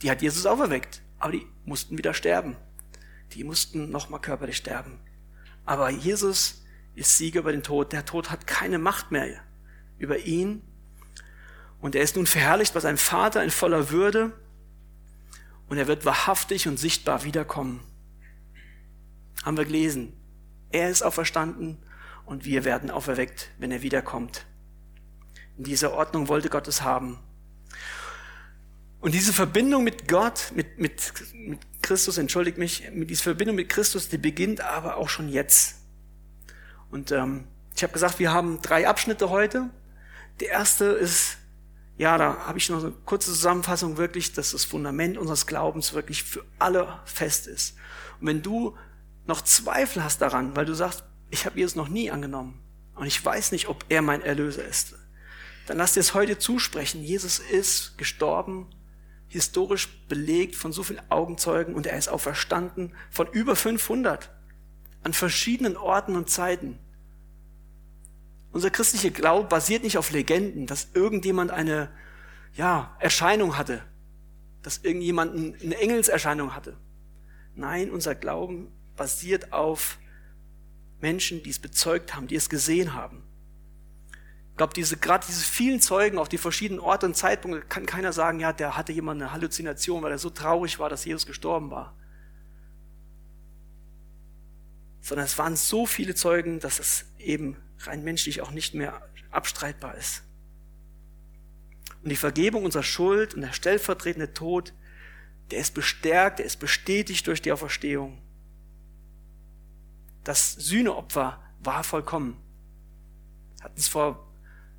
Die hat Jesus auferweckt, aber die mussten wieder sterben. Die mussten nochmal körperlich sterben. Aber Jesus ist Sieger über den Tod. Der Tod hat keine Macht mehr über ihn. Und er ist nun verherrlicht bei seinem Vater in voller Würde. Und er wird wahrhaftig und sichtbar wiederkommen. Haben wir gelesen. Er ist auferstanden und wir werden auferweckt, wenn er wiederkommt. In dieser Ordnung wollte Gott es haben. Und diese Verbindung mit Gott, mit, mit, mit Christus, entschuldigt mich, mit dieser Verbindung mit Christus, die beginnt aber auch schon jetzt. Und ähm, ich habe gesagt, wir haben drei Abschnitte heute. Der erste ist, ja, da habe ich noch eine kurze Zusammenfassung wirklich, dass das Fundament unseres Glaubens wirklich für alle fest ist. Und wenn du noch Zweifel hast daran, weil du sagst, ich habe Jesus noch nie angenommen und ich weiß nicht, ob er mein Erlöser ist, dann lass dir es heute zusprechen. Jesus ist gestorben, historisch belegt von so vielen Augenzeugen und er ist auferstanden von über 500 an verschiedenen Orten und Zeiten. Unser christlicher Glaube basiert nicht auf Legenden, dass irgendjemand eine ja, Erscheinung hatte, dass irgendjemand eine Engelserscheinung hatte. Nein, unser Glauben basiert auf Menschen, die es bezeugt haben, die es gesehen haben. Ich glaube, diese, gerade diese vielen Zeugen auf die verschiedenen Orte und Zeitpunkte kann keiner sagen, ja, der hatte jemand eine Halluzination, weil er so traurig war, dass Jesus gestorben war. Sondern es waren so viele Zeugen, dass es eben rein menschlich auch nicht mehr abstreitbar ist. Und die Vergebung unserer Schuld und der stellvertretende Tod, der ist bestärkt, der ist bestätigt durch die Auferstehung. Das Sühneopfer war vollkommen. Hatten es vor,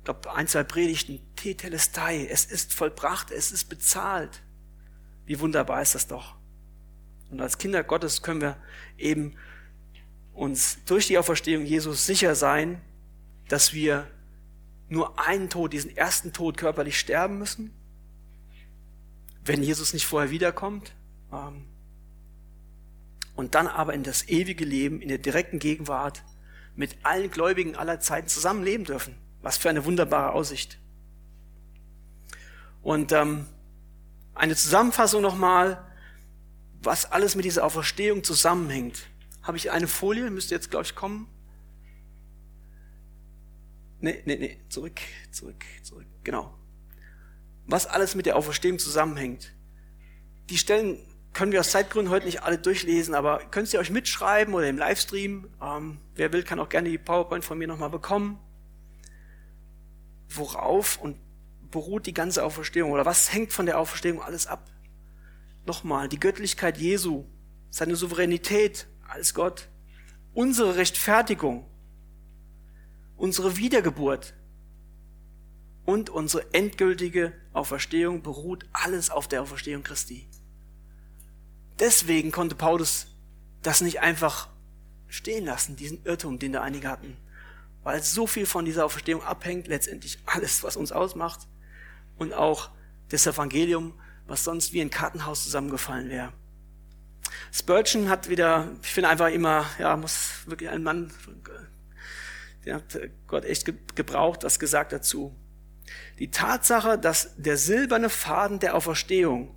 glaube, ein, zwei Predigten, Tetelestai, es ist vollbracht, es ist bezahlt. Wie wunderbar ist das doch. Und als Kinder Gottes können wir eben uns durch die Auferstehung Jesus sicher sein, dass wir nur einen Tod, diesen ersten Tod körperlich sterben müssen, wenn Jesus nicht vorher wiederkommt, ähm, und dann aber in das ewige Leben, in der direkten Gegenwart mit allen Gläubigen aller Zeiten zusammenleben dürfen. Was für eine wunderbare Aussicht. Und ähm, eine Zusammenfassung nochmal, was alles mit dieser Auferstehung zusammenhängt habe ich eine Folie, müsste jetzt, glaube ich, kommen. Nee, nee, nee, zurück, zurück, zurück, genau. Was alles mit der Auferstehung zusammenhängt. Die Stellen können wir aus Zeitgründen heute nicht alle durchlesen, aber könnt ihr euch mitschreiben oder im Livestream. Ähm, wer will, kann auch gerne die PowerPoint von mir nochmal bekommen. Worauf und beruht die ganze Auferstehung oder was hängt von der Auferstehung alles ab? Nochmal, die Göttlichkeit Jesu, seine Souveränität, als Gott, unsere Rechtfertigung, unsere Wiedergeburt und unsere endgültige Auferstehung beruht alles auf der Auferstehung Christi. Deswegen konnte Paulus das nicht einfach stehen lassen, diesen Irrtum, den da einige hatten. Weil so viel von dieser Auferstehung abhängt, letztendlich alles, was uns ausmacht. Und auch das Evangelium, was sonst wie ein Kartenhaus zusammengefallen wäre. Spurgeon hat wieder, ich finde einfach immer, ja, muss wirklich ein Mann, der hat Gott echt gebraucht, das gesagt dazu. Die Tatsache, dass der silberne Faden der Auferstehung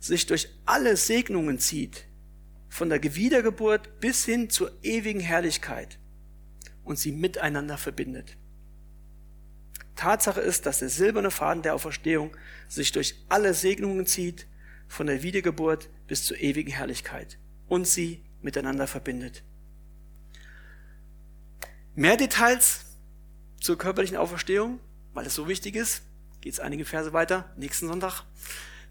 sich durch alle Segnungen zieht, von der Wiedergeburt bis hin zur ewigen Herrlichkeit und sie miteinander verbindet. Tatsache ist, dass der silberne Faden der Auferstehung sich durch alle Segnungen zieht, von der Wiedergeburt bis zur ewigen Herrlichkeit und sie miteinander verbindet. Mehr Details zur körperlichen Auferstehung, weil es so wichtig ist, geht es einige Verse weiter, nächsten Sonntag,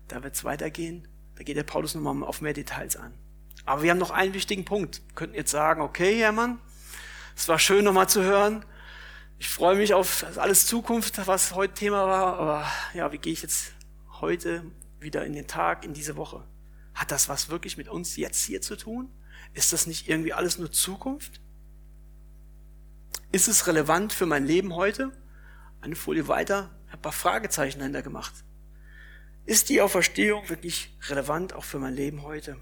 da wird es weitergehen. Da geht der Paulus nochmal auf mehr Details an. Aber wir haben noch einen wichtigen Punkt. Wir könnten jetzt sagen, okay, Hermann, es war schön nochmal zu hören. Ich freue mich auf alles Zukunft, was heute Thema war. Aber ja, wie gehe ich jetzt heute wieder in den Tag, in diese Woche? Hat das was wirklich mit uns jetzt hier zu tun? Ist das nicht irgendwie alles nur Zukunft? Ist es relevant für mein Leben heute? Eine Folie weiter, ein paar Fragezeichen dahinter gemacht. Ist die Auferstehung wirklich relevant auch für mein Leben heute?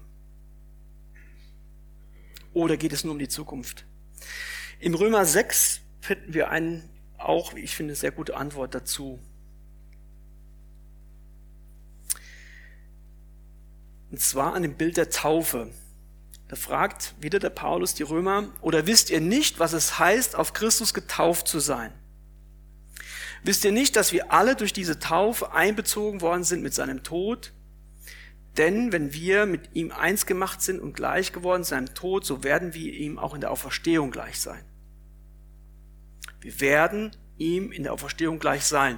Oder geht es nur um die Zukunft? Im Römer 6 finden wir einen auch, wie ich finde, sehr gute Antwort dazu. Und zwar an dem Bild der Taufe. Da fragt wieder der Paulus die Römer, oder wisst ihr nicht, was es heißt, auf Christus getauft zu sein? Wisst ihr nicht, dass wir alle durch diese Taufe einbezogen worden sind mit seinem Tod? Denn wenn wir mit ihm eins gemacht sind und gleich geworden seinem Tod, so werden wir ihm auch in der Auferstehung gleich sein. Wir werden ihm in der Auferstehung gleich sein.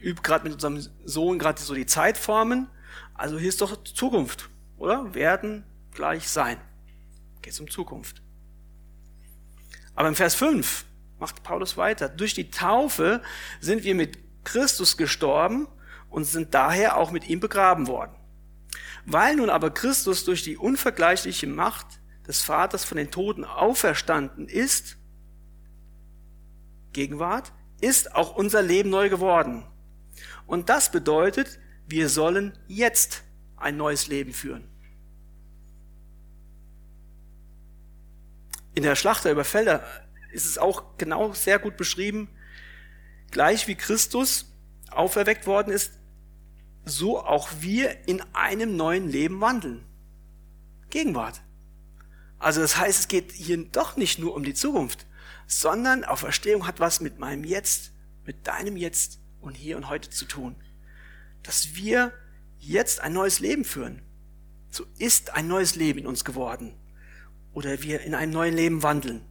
Übt gerade mit unserem Sohn gerade so die Zeitformen. Also hier ist doch Zukunft, oder? Werden gleich sein. Geht um Zukunft. Aber im Vers 5 macht Paulus weiter. Durch die Taufe sind wir mit Christus gestorben und sind daher auch mit ihm begraben worden. Weil nun aber Christus durch die unvergleichliche Macht des Vaters von den Toten auferstanden ist, Gegenwart, ist auch unser Leben neu geworden. Und das bedeutet, wir sollen jetzt ein neues Leben führen. In der Schlachter über Felder ist es auch genau sehr gut beschrieben, gleich wie Christus auferweckt worden ist, so auch wir in einem neuen Leben wandeln. Gegenwart. Also das heißt, es geht hier doch nicht nur um die Zukunft, sondern Auferstehung hat was mit meinem Jetzt, mit deinem Jetzt und hier und heute zu tun. Dass wir jetzt ein neues Leben führen. So ist ein neues Leben in uns geworden. Oder wir in einem neuen Leben wandeln.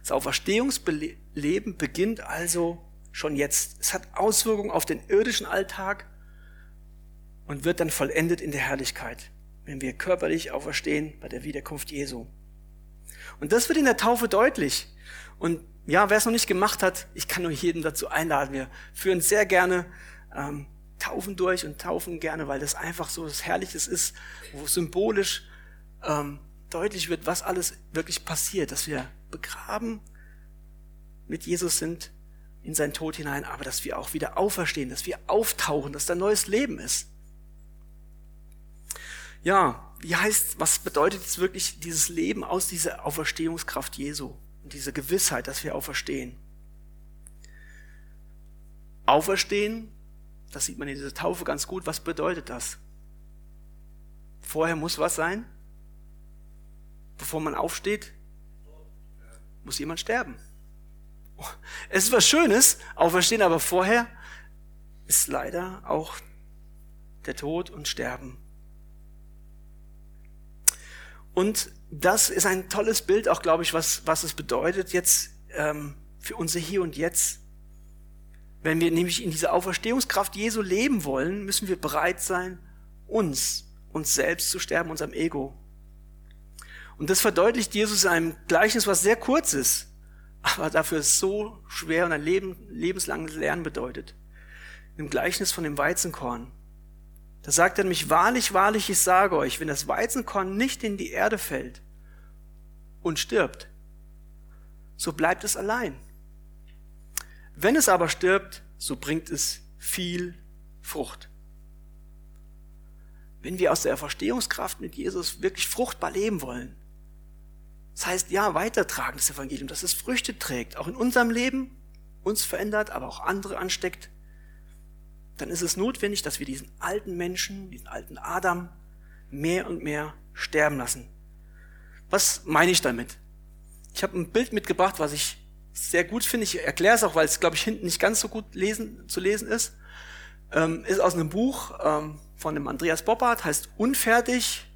Das Auferstehungsleben beginnt also schon jetzt. Es hat Auswirkungen auf den irdischen Alltag und wird dann vollendet in der Herrlichkeit, wenn wir körperlich auferstehen bei der Wiederkunft Jesu. Und das wird in der Taufe deutlich. Und ja, wer es noch nicht gemacht hat, ich kann nur jeden dazu einladen. Wir führen sehr gerne ähm, Taufen durch und taufen gerne, weil das einfach so was Herrliches ist, wo symbolisch ähm, deutlich wird, was alles wirklich passiert, dass wir begraben mit Jesus sind in seinen Tod hinein, aber dass wir auch wieder auferstehen, dass wir auftauchen, dass da neues Leben ist. Ja, wie heißt, was bedeutet jetzt wirklich dieses Leben aus dieser Auferstehungskraft Jesu diese Gewissheit, dass wir auferstehen? Auferstehen, das sieht man in dieser Taufe ganz gut. Was bedeutet das? Vorher muss was sein? Bevor man aufsteht, muss jemand sterben. Es ist was Schönes, auferstehen, aber vorher ist leider auch der Tod und Sterben und das ist ein tolles Bild auch, glaube ich, was, was es bedeutet jetzt ähm, für unser Hier und Jetzt. Wenn wir nämlich in dieser Auferstehungskraft Jesu leben wollen, müssen wir bereit sein, uns, uns selbst zu sterben, unserem Ego. Und das verdeutlicht Jesus in einem Gleichnis, was sehr kurz ist. aber dafür so schwer und ein Leben, lebenslanges Lernen bedeutet. Im Gleichnis von dem Weizenkorn. Da sagt er nämlich, wahrlich, wahrlich, ich sage euch, wenn das Weizenkorn nicht in die Erde fällt und stirbt, so bleibt es allein. Wenn es aber stirbt, so bringt es viel Frucht. Wenn wir aus der Verstehungskraft mit Jesus wirklich fruchtbar leben wollen, das heißt, ja, weitertragen das Evangelium, dass es Früchte trägt, auch in unserem Leben, uns verändert, aber auch andere ansteckt, dann ist es notwendig, dass wir diesen alten Menschen, diesen alten Adam, mehr und mehr sterben lassen. Was meine ich damit? Ich habe ein Bild mitgebracht, was ich sehr gut finde. Ich erkläre es auch, weil es, glaube ich, hinten nicht ganz so gut lesen, zu lesen ist. Ähm, ist aus einem Buch ähm, von dem Andreas Boppard, heißt Unfertig,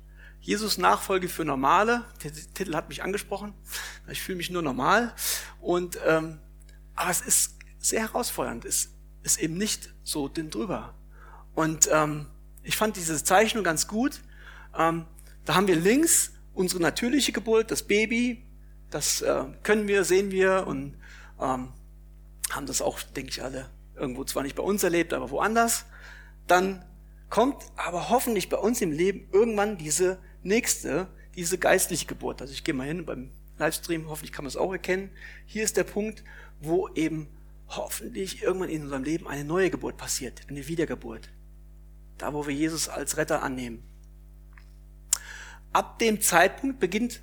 Jesus Nachfolge für Normale. Der Titel hat mich angesprochen. Ich fühle mich nur normal. Und, ähm, aber es ist sehr herausfordernd. Es ist eben nicht so dünn drüber. Und ähm, ich fand diese Zeichnung ganz gut. Ähm, da haben wir links unsere natürliche Geburt, das Baby, das äh, können wir, sehen wir und ähm, haben das auch, denke ich, alle irgendwo zwar nicht bei uns erlebt, aber woanders. Dann kommt aber hoffentlich bei uns im Leben irgendwann diese nächste, diese geistliche Geburt. Also ich gehe mal hin beim Livestream, hoffentlich kann man es auch erkennen. Hier ist der Punkt, wo eben hoffentlich irgendwann in unserem Leben eine neue Geburt passiert, eine Wiedergeburt. Da, wo wir Jesus als Retter annehmen. Ab dem Zeitpunkt beginnt,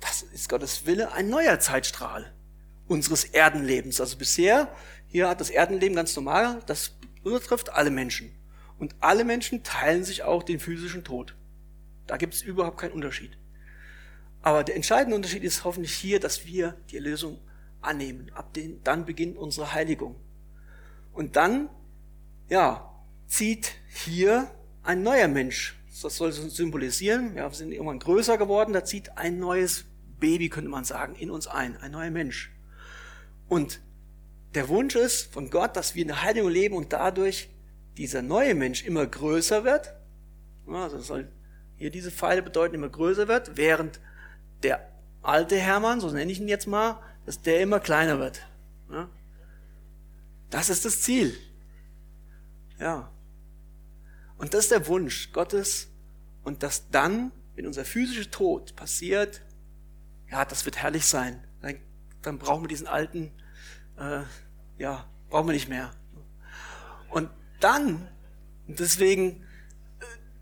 das ist Gottes Wille, ein neuer Zeitstrahl unseres Erdenlebens. Also bisher, hier hat das Erdenleben ganz normal, das betrifft alle Menschen. Und alle Menschen teilen sich auch den physischen Tod. Da gibt es überhaupt keinen Unterschied. Aber der entscheidende Unterschied ist hoffentlich hier, dass wir die Erlösung annehmen. Ab den, dann beginnt unsere Heiligung. Und dann, ja, zieht hier ein neuer Mensch. Das soll symbolisieren. Ja, wir sind irgendwann größer geworden. Da zieht ein neues Baby, könnte man sagen, in uns ein. Ein neuer Mensch. Und der Wunsch ist von Gott, dass wir in der Heiligung leben und dadurch dieser neue Mensch immer größer wird. Also soll hier diese Pfeile bedeuten, immer größer wird, während der alte Hermann, so nenne ich ihn jetzt mal, dass der immer kleiner wird. Das ist das Ziel. Ja. Und das ist der Wunsch Gottes. Und dass dann, wenn unser physischer Tod passiert, ja, das wird herrlich sein. Dann, dann brauchen wir diesen alten, äh, ja, brauchen wir nicht mehr. Und dann, deswegen,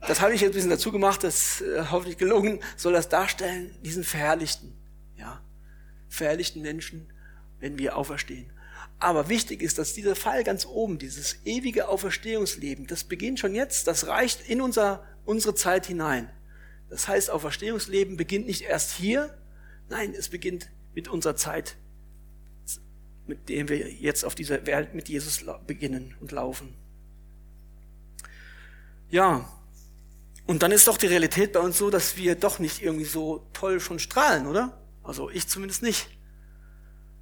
das habe ich jetzt ein bisschen dazu gemacht, das äh, hoffentlich gelungen, soll das darstellen, diesen verherrlichten, ja, verherrlichten Menschen, wenn wir auferstehen. Aber wichtig ist, dass dieser Fall ganz oben, dieses ewige Auferstehungsleben, das beginnt schon jetzt, das reicht in unser, unsere Zeit hinein. Das heißt, Auferstehungsleben beginnt nicht erst hier, nein, es beginnt mit unserer Zeit, mit dem wir jetzt auf dieser Welt mit Jesus beginnen und laufen. Ja, und dann ist doch die Realität bei uns so, dass wir doch nicht irgendwie so toll schon strahlen, oder? Also ich zumindest nicht.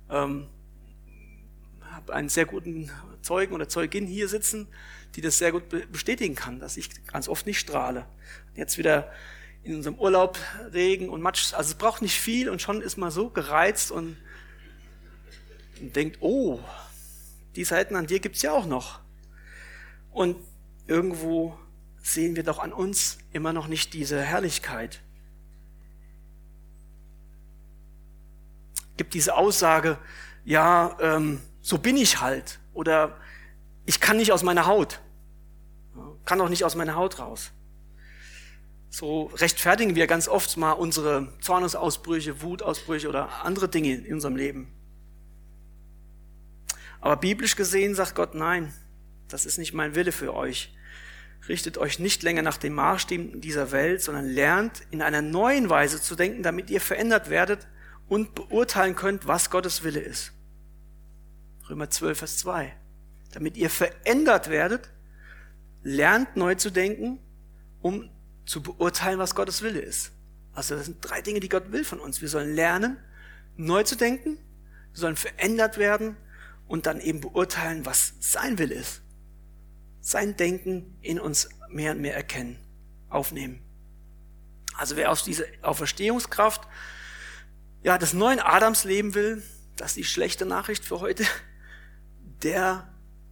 Ähm, habe einen sehr guten Zeugen oder Zeugin hier sitzen, die das sehr gut bestätigen kann, dass ich ganz oft nicht strahle. Jetzt wieder in unserem Urlaub Regen und Matsch, also es braucht nicht viel und schon ist man so gereizt und, und denkt, oh, die Seiten an dir gibt's ja auch noch. Und irgendwo sehen wir doch an uns immer noch nicht diese Herrlichkeit. Gibt diese Aussage, ja, ähm, so bin ich halt oder ich kann nicht aus meiner Haut, kann auch nicht aus meiner Haut raus. So rechtfertigen wir ganz oft mal unsere Zornesausbrüche, Wutausbrüche oder andere Dinge in unserem Leben. Aber biblisch gesehen sagt Gott, nein, das ist nicht mein Wille für euch. Richtet euch nicht länger nach den Maßstäben dieser Welt, sondern lernt in einer neuen Weise zu denken, damit ihr verändert werdet und beurteilen könnt, was Gottes Wille ist. Römer 12, Vers 2. Damit ihr verändert werdet, lernt neu zu denken, um zu beurteilen, was Gottes Wille ist. Also das sind drei Dinge, die Gott will von uns. Wir sollen lernen, neu zu denken, wir sollen verändert werden und dann eben beurteilen, was sein Wille ist sein Denken in uns mehr und mehr erkennen, aufnehmen. Also wer aus dieser Auferstehungskraft ja, des neuen Adams leben will, das ist die schlechte Nachricht für heute, der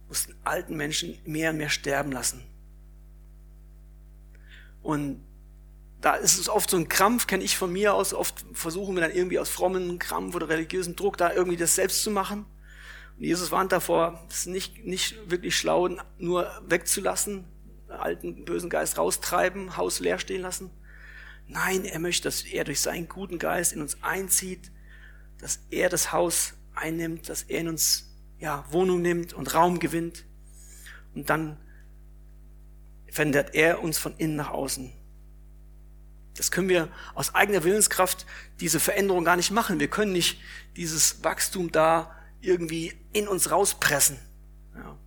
muss den alten Menschen mehr und mehr sterben lassen. Und da ist es oft so ein Krampf, kenne ich von mir aus. Oft versuchen wir dann irgendwie aus frommen Krampf oder religiösen Druck da irgendwie das selbst zu machen. Und Jesus warnt davor, es nicht, nicht wirklich schlau, nur wegzulassen, alten bösen Geist raustreiben, Haus leer stehen lassen. Nein, er möchte, dass er durch seinen guten Geist in uns einzieht, dass er das Haus einnimmt, dass er in uns ja, Wohnung nimmt und Raum gewinnt. Und dann verändert er uns von innen nach außen. Das können wir aus eigener Willenskraft, diese Veränderung gar nicht machen. Wir können nicht dieses Wachstum da irgendwie in uns rauspressen. Ja.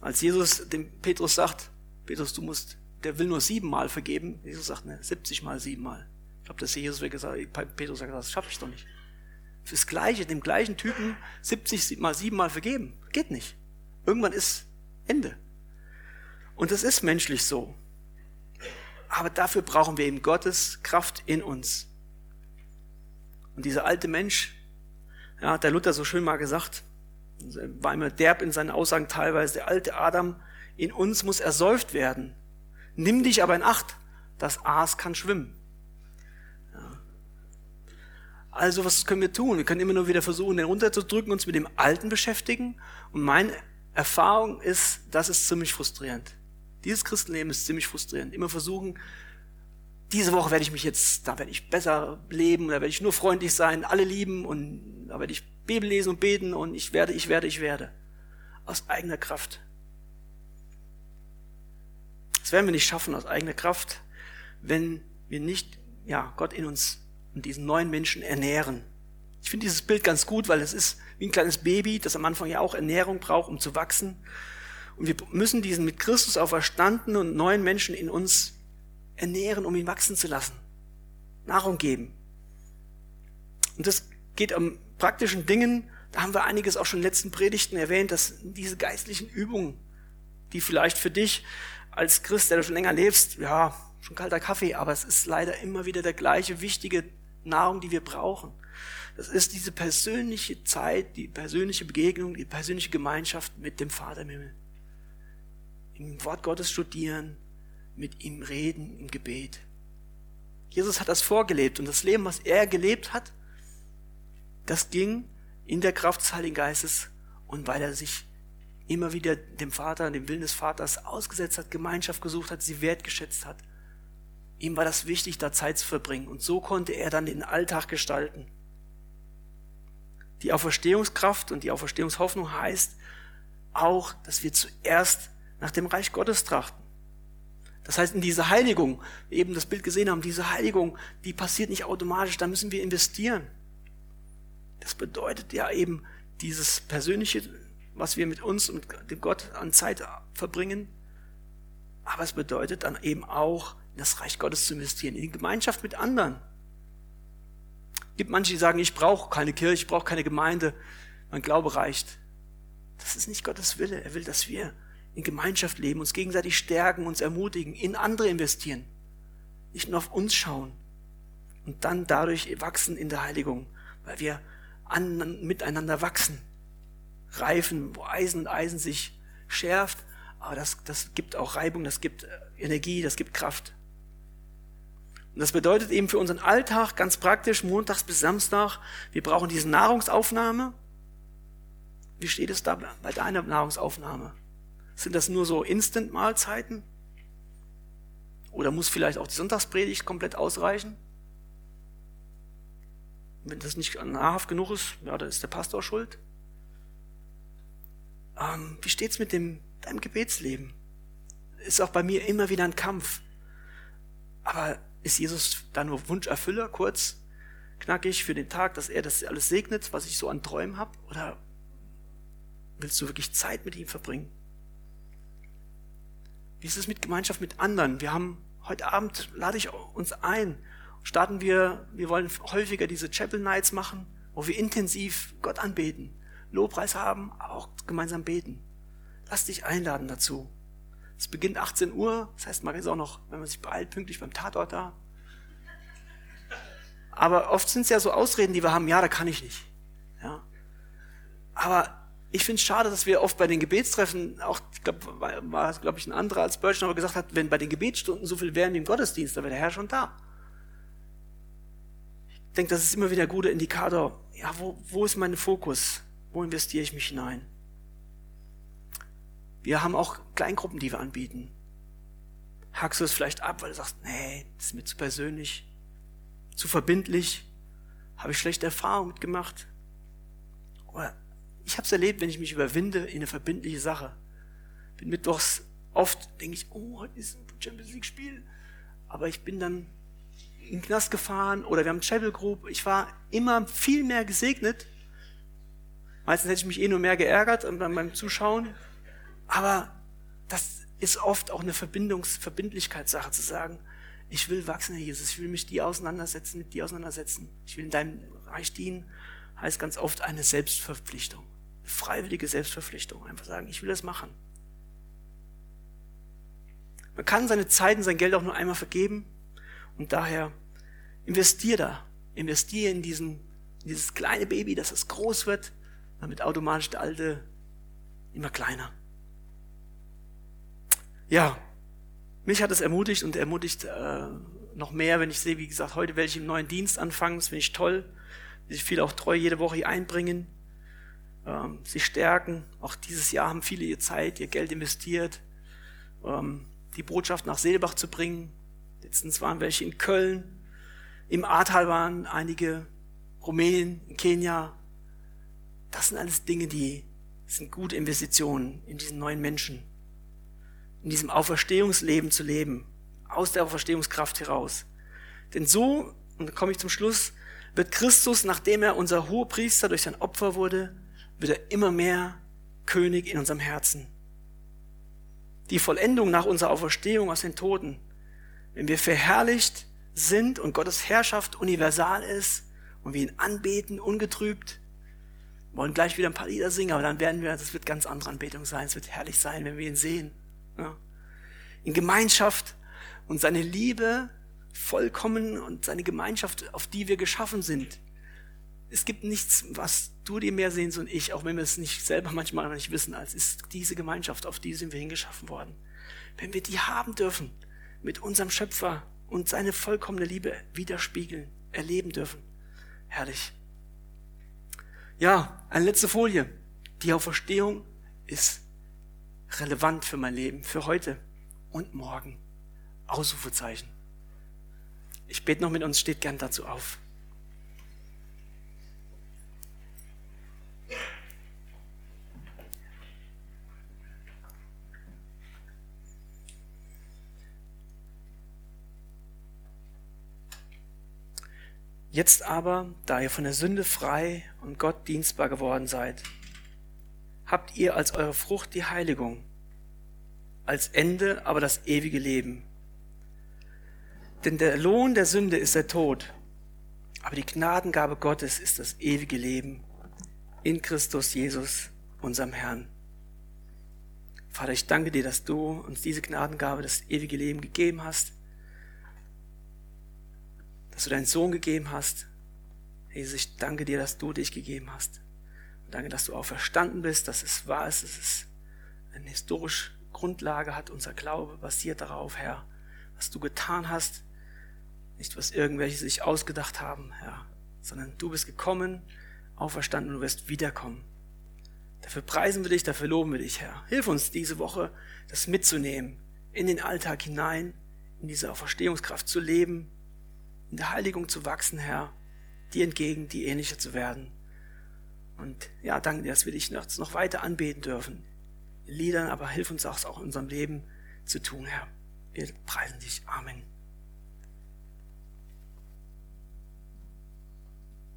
Als Jesus dem Petrus sagt, Petrus, du musst, der will nur siebenmal vergeben. Jesus sagt, ne, 70 mal siebenmal. Ich glaube, das Jesus gesagt, Petrus hat gesagt, das schaffe ich doch nicht. Fürs Gleiche, dem gleichen Typen 70 mal siebenmal vergeben. Geht nicht. Irgendwann ist Ende. Und das ist menschlich so. Aber dafür brauchen wir eben Gottes Kraft in uns. Und dieser alte Mensch, ja, hat der Luther so schön mal gesagt, war immer derb in seinen Aussagen teilweise, der alte Adam in uns muss ersäuft werden. Nimm dich aber in Acht, das Aas kann schwimmen. Ja. Also was können wir tun? Wir können immer nur wieder versuchen, den runterzudrücken, uns mit dem Alten beschäftigen. Und meine Erfahrung ist, das ist ziemlich frustrierend. Dieses Christenleben ist ziemlich frustrierend. Immer versuchen, diese Woche werde ich mich jetzt, da werde ich besser leben, da werde ich nur freundlich sein, alle lieben und da werde ich Bibel lesen und beten und ich werde, ich werde, ich werde. Aus eigener Kraft. Das werden wir nicht schaffen aus eigener Kraft, wenn wir nicht, ja, Gott in uns und diesen neuen Menschen ernähren. Ich finde dieses Bild ganz gut, weil es ist wie ein kleines Baby, das am Anfang ja auch Ernährung braucht, um zu wachsen. Und wir müssen diesen mit Christus auferstandenen und neuen Menschen in uns ernähren, um ihn wachsen zu lassen. Nahrung geben. Und das geht um praktischen Dingen. Da haben wir einiges auch schon in den letzten Predigten erwähnt, dass diese geistlichen Übungen, die vielleicht für dich als Christ, der du schon länger lebst, ja, schon kalter Kaffee, aber es ist leider immer wieder der gleiche wichtige Nahrung, die wir brauchen. Das ist diese persönliche Zeit, die persönliche Begegnung, die persönliche Gemeinschaft mit dem Vater im Himmel. Im Wort Gottes studieren, mit ihm reden im Gebet. Jesus hat das vorgelebt und das Leben, was er gelebt hat, das ging in der Kraft des Heiligen Geistes und weil er sich immer wieder dem Vater, dem Willen des Vaters ausgesetzt hat, Gemeinschaft gesucht hat, sie wertgeschätzt hat. Ihm war das wichtig, da Zeit zu verbringen. Und so konnte er dann den Alltag gestalten. Die Auferstehungskraft und die Auferstehungshoffnung heißt auch, dass wir zuerst nach dem Reich Gottes trachten. Das heißt, in diese Heiligung, wir eben das Bild gesehen haben, diese Heiligung, die passiert nicht automatisch, da müssen wir investieren. Das bedeutet ja eben dieses persönliche, was wir mit uns und dem Gott an Zeit verbringen. Aber es bedeutet dann eben auch, in das Reich Gottes zu investieren, in die Gemeinschaft mit anderen. Es gibt manche, die sagen, ich brauche keine Kirche, ich brauche keine Gemeinde, mein Glaube reicht. Das ist nicht Gottes Wille. Er will, dass wir in Gemeinschaft leben, uns gegenseitig stärken, uns ermutigen, in andere investieren, nicht nur auf uns schauen und dann dadurch wachsen in der Heiligung, weil wir an, miteinander wachsen, reifen, wo Eisen und Eisen sich schärft, aber das, das gibt auch Reibung, das gibt äh, Energie, das gibt Kraft. Und das bedeutet eben für unseren Alltag ganz praktisch, montags bis Samstag, wir brauchen diese Nahrungsaufnahme. Wie steht es da bei deiner Nahrungsaufnahme? Sind das nur so Instant-Mahlzeiten? Oder muss vielleicht auch die Sonntagspredigt komplett ausreichen? Wenn das nicht nahrhaft genug ist, ja, dann ist der Pastor schuld. Ähm, wie steht's mit dem, deinem Gebetsleben? Ist auch bei mir immer wieder ein Kampf. Aber ist Jesus da nur Wunscherfüller, kurz, knackig für den Tag, dass er das alles segnet, was ich so an Träumen habe? Oder willst du wirklich Zeit mit ihm verbringen? Wie ist es mit Gemeinschaft mit anderen? Wir haben heute Abend, lade ich uns ein, starten wir, wir wollen häufiger diese Chapel Nights machen, wo wir intensiv Gott anbeten, Lobpreis haben, aber auch gemeinsam beten. Lass dich einladen dazu. Es beginnt 18 Uhr, das heißt, man ist auch noch, wenn man sich beeilt, pünktlich beim Tatort da. Aber oft sind es ja so Ausreden, die wir haben, ja, da kann ich nicht. Ja. Aber ich finde es schade, dass wir oft bei den Gebetstreffen, auch, ich glaube, war, war glaube ich, ein anderer als Börschen, aber gesagt hat, wenn bei den Gebetsstunden so viel wären wie im Gottesdienst, dann wäre der Herr schon da. Ich denke, das ist immer wieder ein guter Indikator. Ja, wo, wo ist mein Fokus? Wo investiere ich mich hinein? Wir haben auch Kleingruppen, die wir anbieten. Hackst du es vielleicht ab, weil du sagst, nee, das ist mir zu persönlich, zu verbindlich, habe ich schlechte Erfahrungen mitgemacht. Oder ich habe es erlebt, wenn ich mich überwinde in eine verbindliche Sache. Bin mittwochs oft, denke ich, oh, heute ist ein Champions League Spiel. Aber ich bin dann in den Knast gefahren oder wir haben Chapel Group. Ich war immer viel mehr gesegnet. Meistens hätte ich mich eh nur mehr geärgert beim Zuschauen. Aber das ist oft auch eine Verbindungs Verbindlichkeitssache zu sagen, ich will wachsen, Herr Jesus, ich will mich die auseinandersetzen, mit dir auseinandersetzen. Ich will in deinem Reich dienen, heißt ganz oft eine Selbstverpflichtung freiwillige Selbstverpflichtung. Einfach sagen, ich will das machen. Man kann seine Zeit und sein Geld auch nur einmal vergeben. Und daher investier da. Investier in, diesen, in dieses kleine Baby, dass es groß wird, damit automatisch der alte immer kleiner. Ja, mich hat es ermutigt und ermutigt äh, noch mehr, wenn ich sehe, wie gesagt, heute werde ich im neuen Dienst anfangen. Das finde ich toll. Ich viel auch treu jede Woche hier einbringen ähm, sie stärken. Auch dieses Jahr haben viele ihr Zeit, ihr Geld investiert, ähm, die Botschaft nach Seelbach zu bringen. Letztens waren welche in Köln, im Ahrtal waren einige Rumänien, in Kenia. Das sind alles Dinge, die sind gute Investitionen in diesen neuen Menschen, in diesem Auferstehungsleben zu leben, aus der Auferstehungskraft heraus. Denn so, und da komme ich zum Schluss, wird Christus, nachdem er unser Hohepriester durch sein Opfer wurde, wird er immer mehr König in unserem Herzen. Die Vollendung nach unserer Auferstehung aus den Toten, wenn wir verherrlicht sind und Gottes Herrschaft universal ist und wir ihn anbeten, ungetrübt, wollen gleich wieder ein paar Lieder singen, aber dann werden wir, das wird ganz andere Anbetung sein, es wird herrlich sein, wenn wir ihn sehen. Ja. In Gemeinschaft und seine Liebe vollkommen und seine Gemeinschaft, auf die wir geschaffen sind, es gibt nichts, was du dir mehr sehnst und ich, auch wenn wir es nicht selber manchmal noch nicht wissen, als ist diese Gemeinschaft, auf die sind wir hingeschaffen worden. Wenn wir die haben dürfen, mit unserem Schöpfer und seine vollkommene Liebe widerspiegeln, erleben dürfen. Herrlich. Ja, eine letzte Folie. Die Auferstehung ist relevant für mein Leben, für heute und morgen. Ausrufezeichen. Ich bete noch mit uns, steht gern dazu auf. Jetzt aber, da ihr von der Sünde frei und Gott dienstbar geworden seid, habt ihr als eure Frucht die Heiligung, als Ende aber das ewige Leben. Denn der Lohn der Sünde ist der Tod, aber die Gnadengabe Gottes ist das ewige Leben in Christus Jesus, unserem Herrn. Vater, ich danke dir, dass du uns diese Gnadengabe, das ewige Leben gegeben hast dass du deinen Sohn gegeben hast. Jesus, ich danke dir, dass du dich gegeben hast. Und danke, dass du auch verstanden bist, dass es wahr ist, dass es eine historische Grundlage hat. Unser Glaube basiert darauf, Herr, was du getan hast. Nicht, was irgendwelche sich ausgedacht haben, Herr, sondern du bist gekommen, auferstanden und du wirst wiederkommen. Dafür preisen wir dich, dafür loben wir dich, Herr. Hilf uns diese Woche, das mitzunehmen, in den Alltag hinein, in diese Auferstehungskraft zu leben, in der Heiligung zu wachsen, Herr, dir entgegen, dir ähnlicher zu werden. Und ja, danke dir, dass wir dich noch, weiter anbeten dürfen. Liedern, aber hilf uns auch, auch in unserem Leben zu tun, Herr. Wir preisen dich. Amen.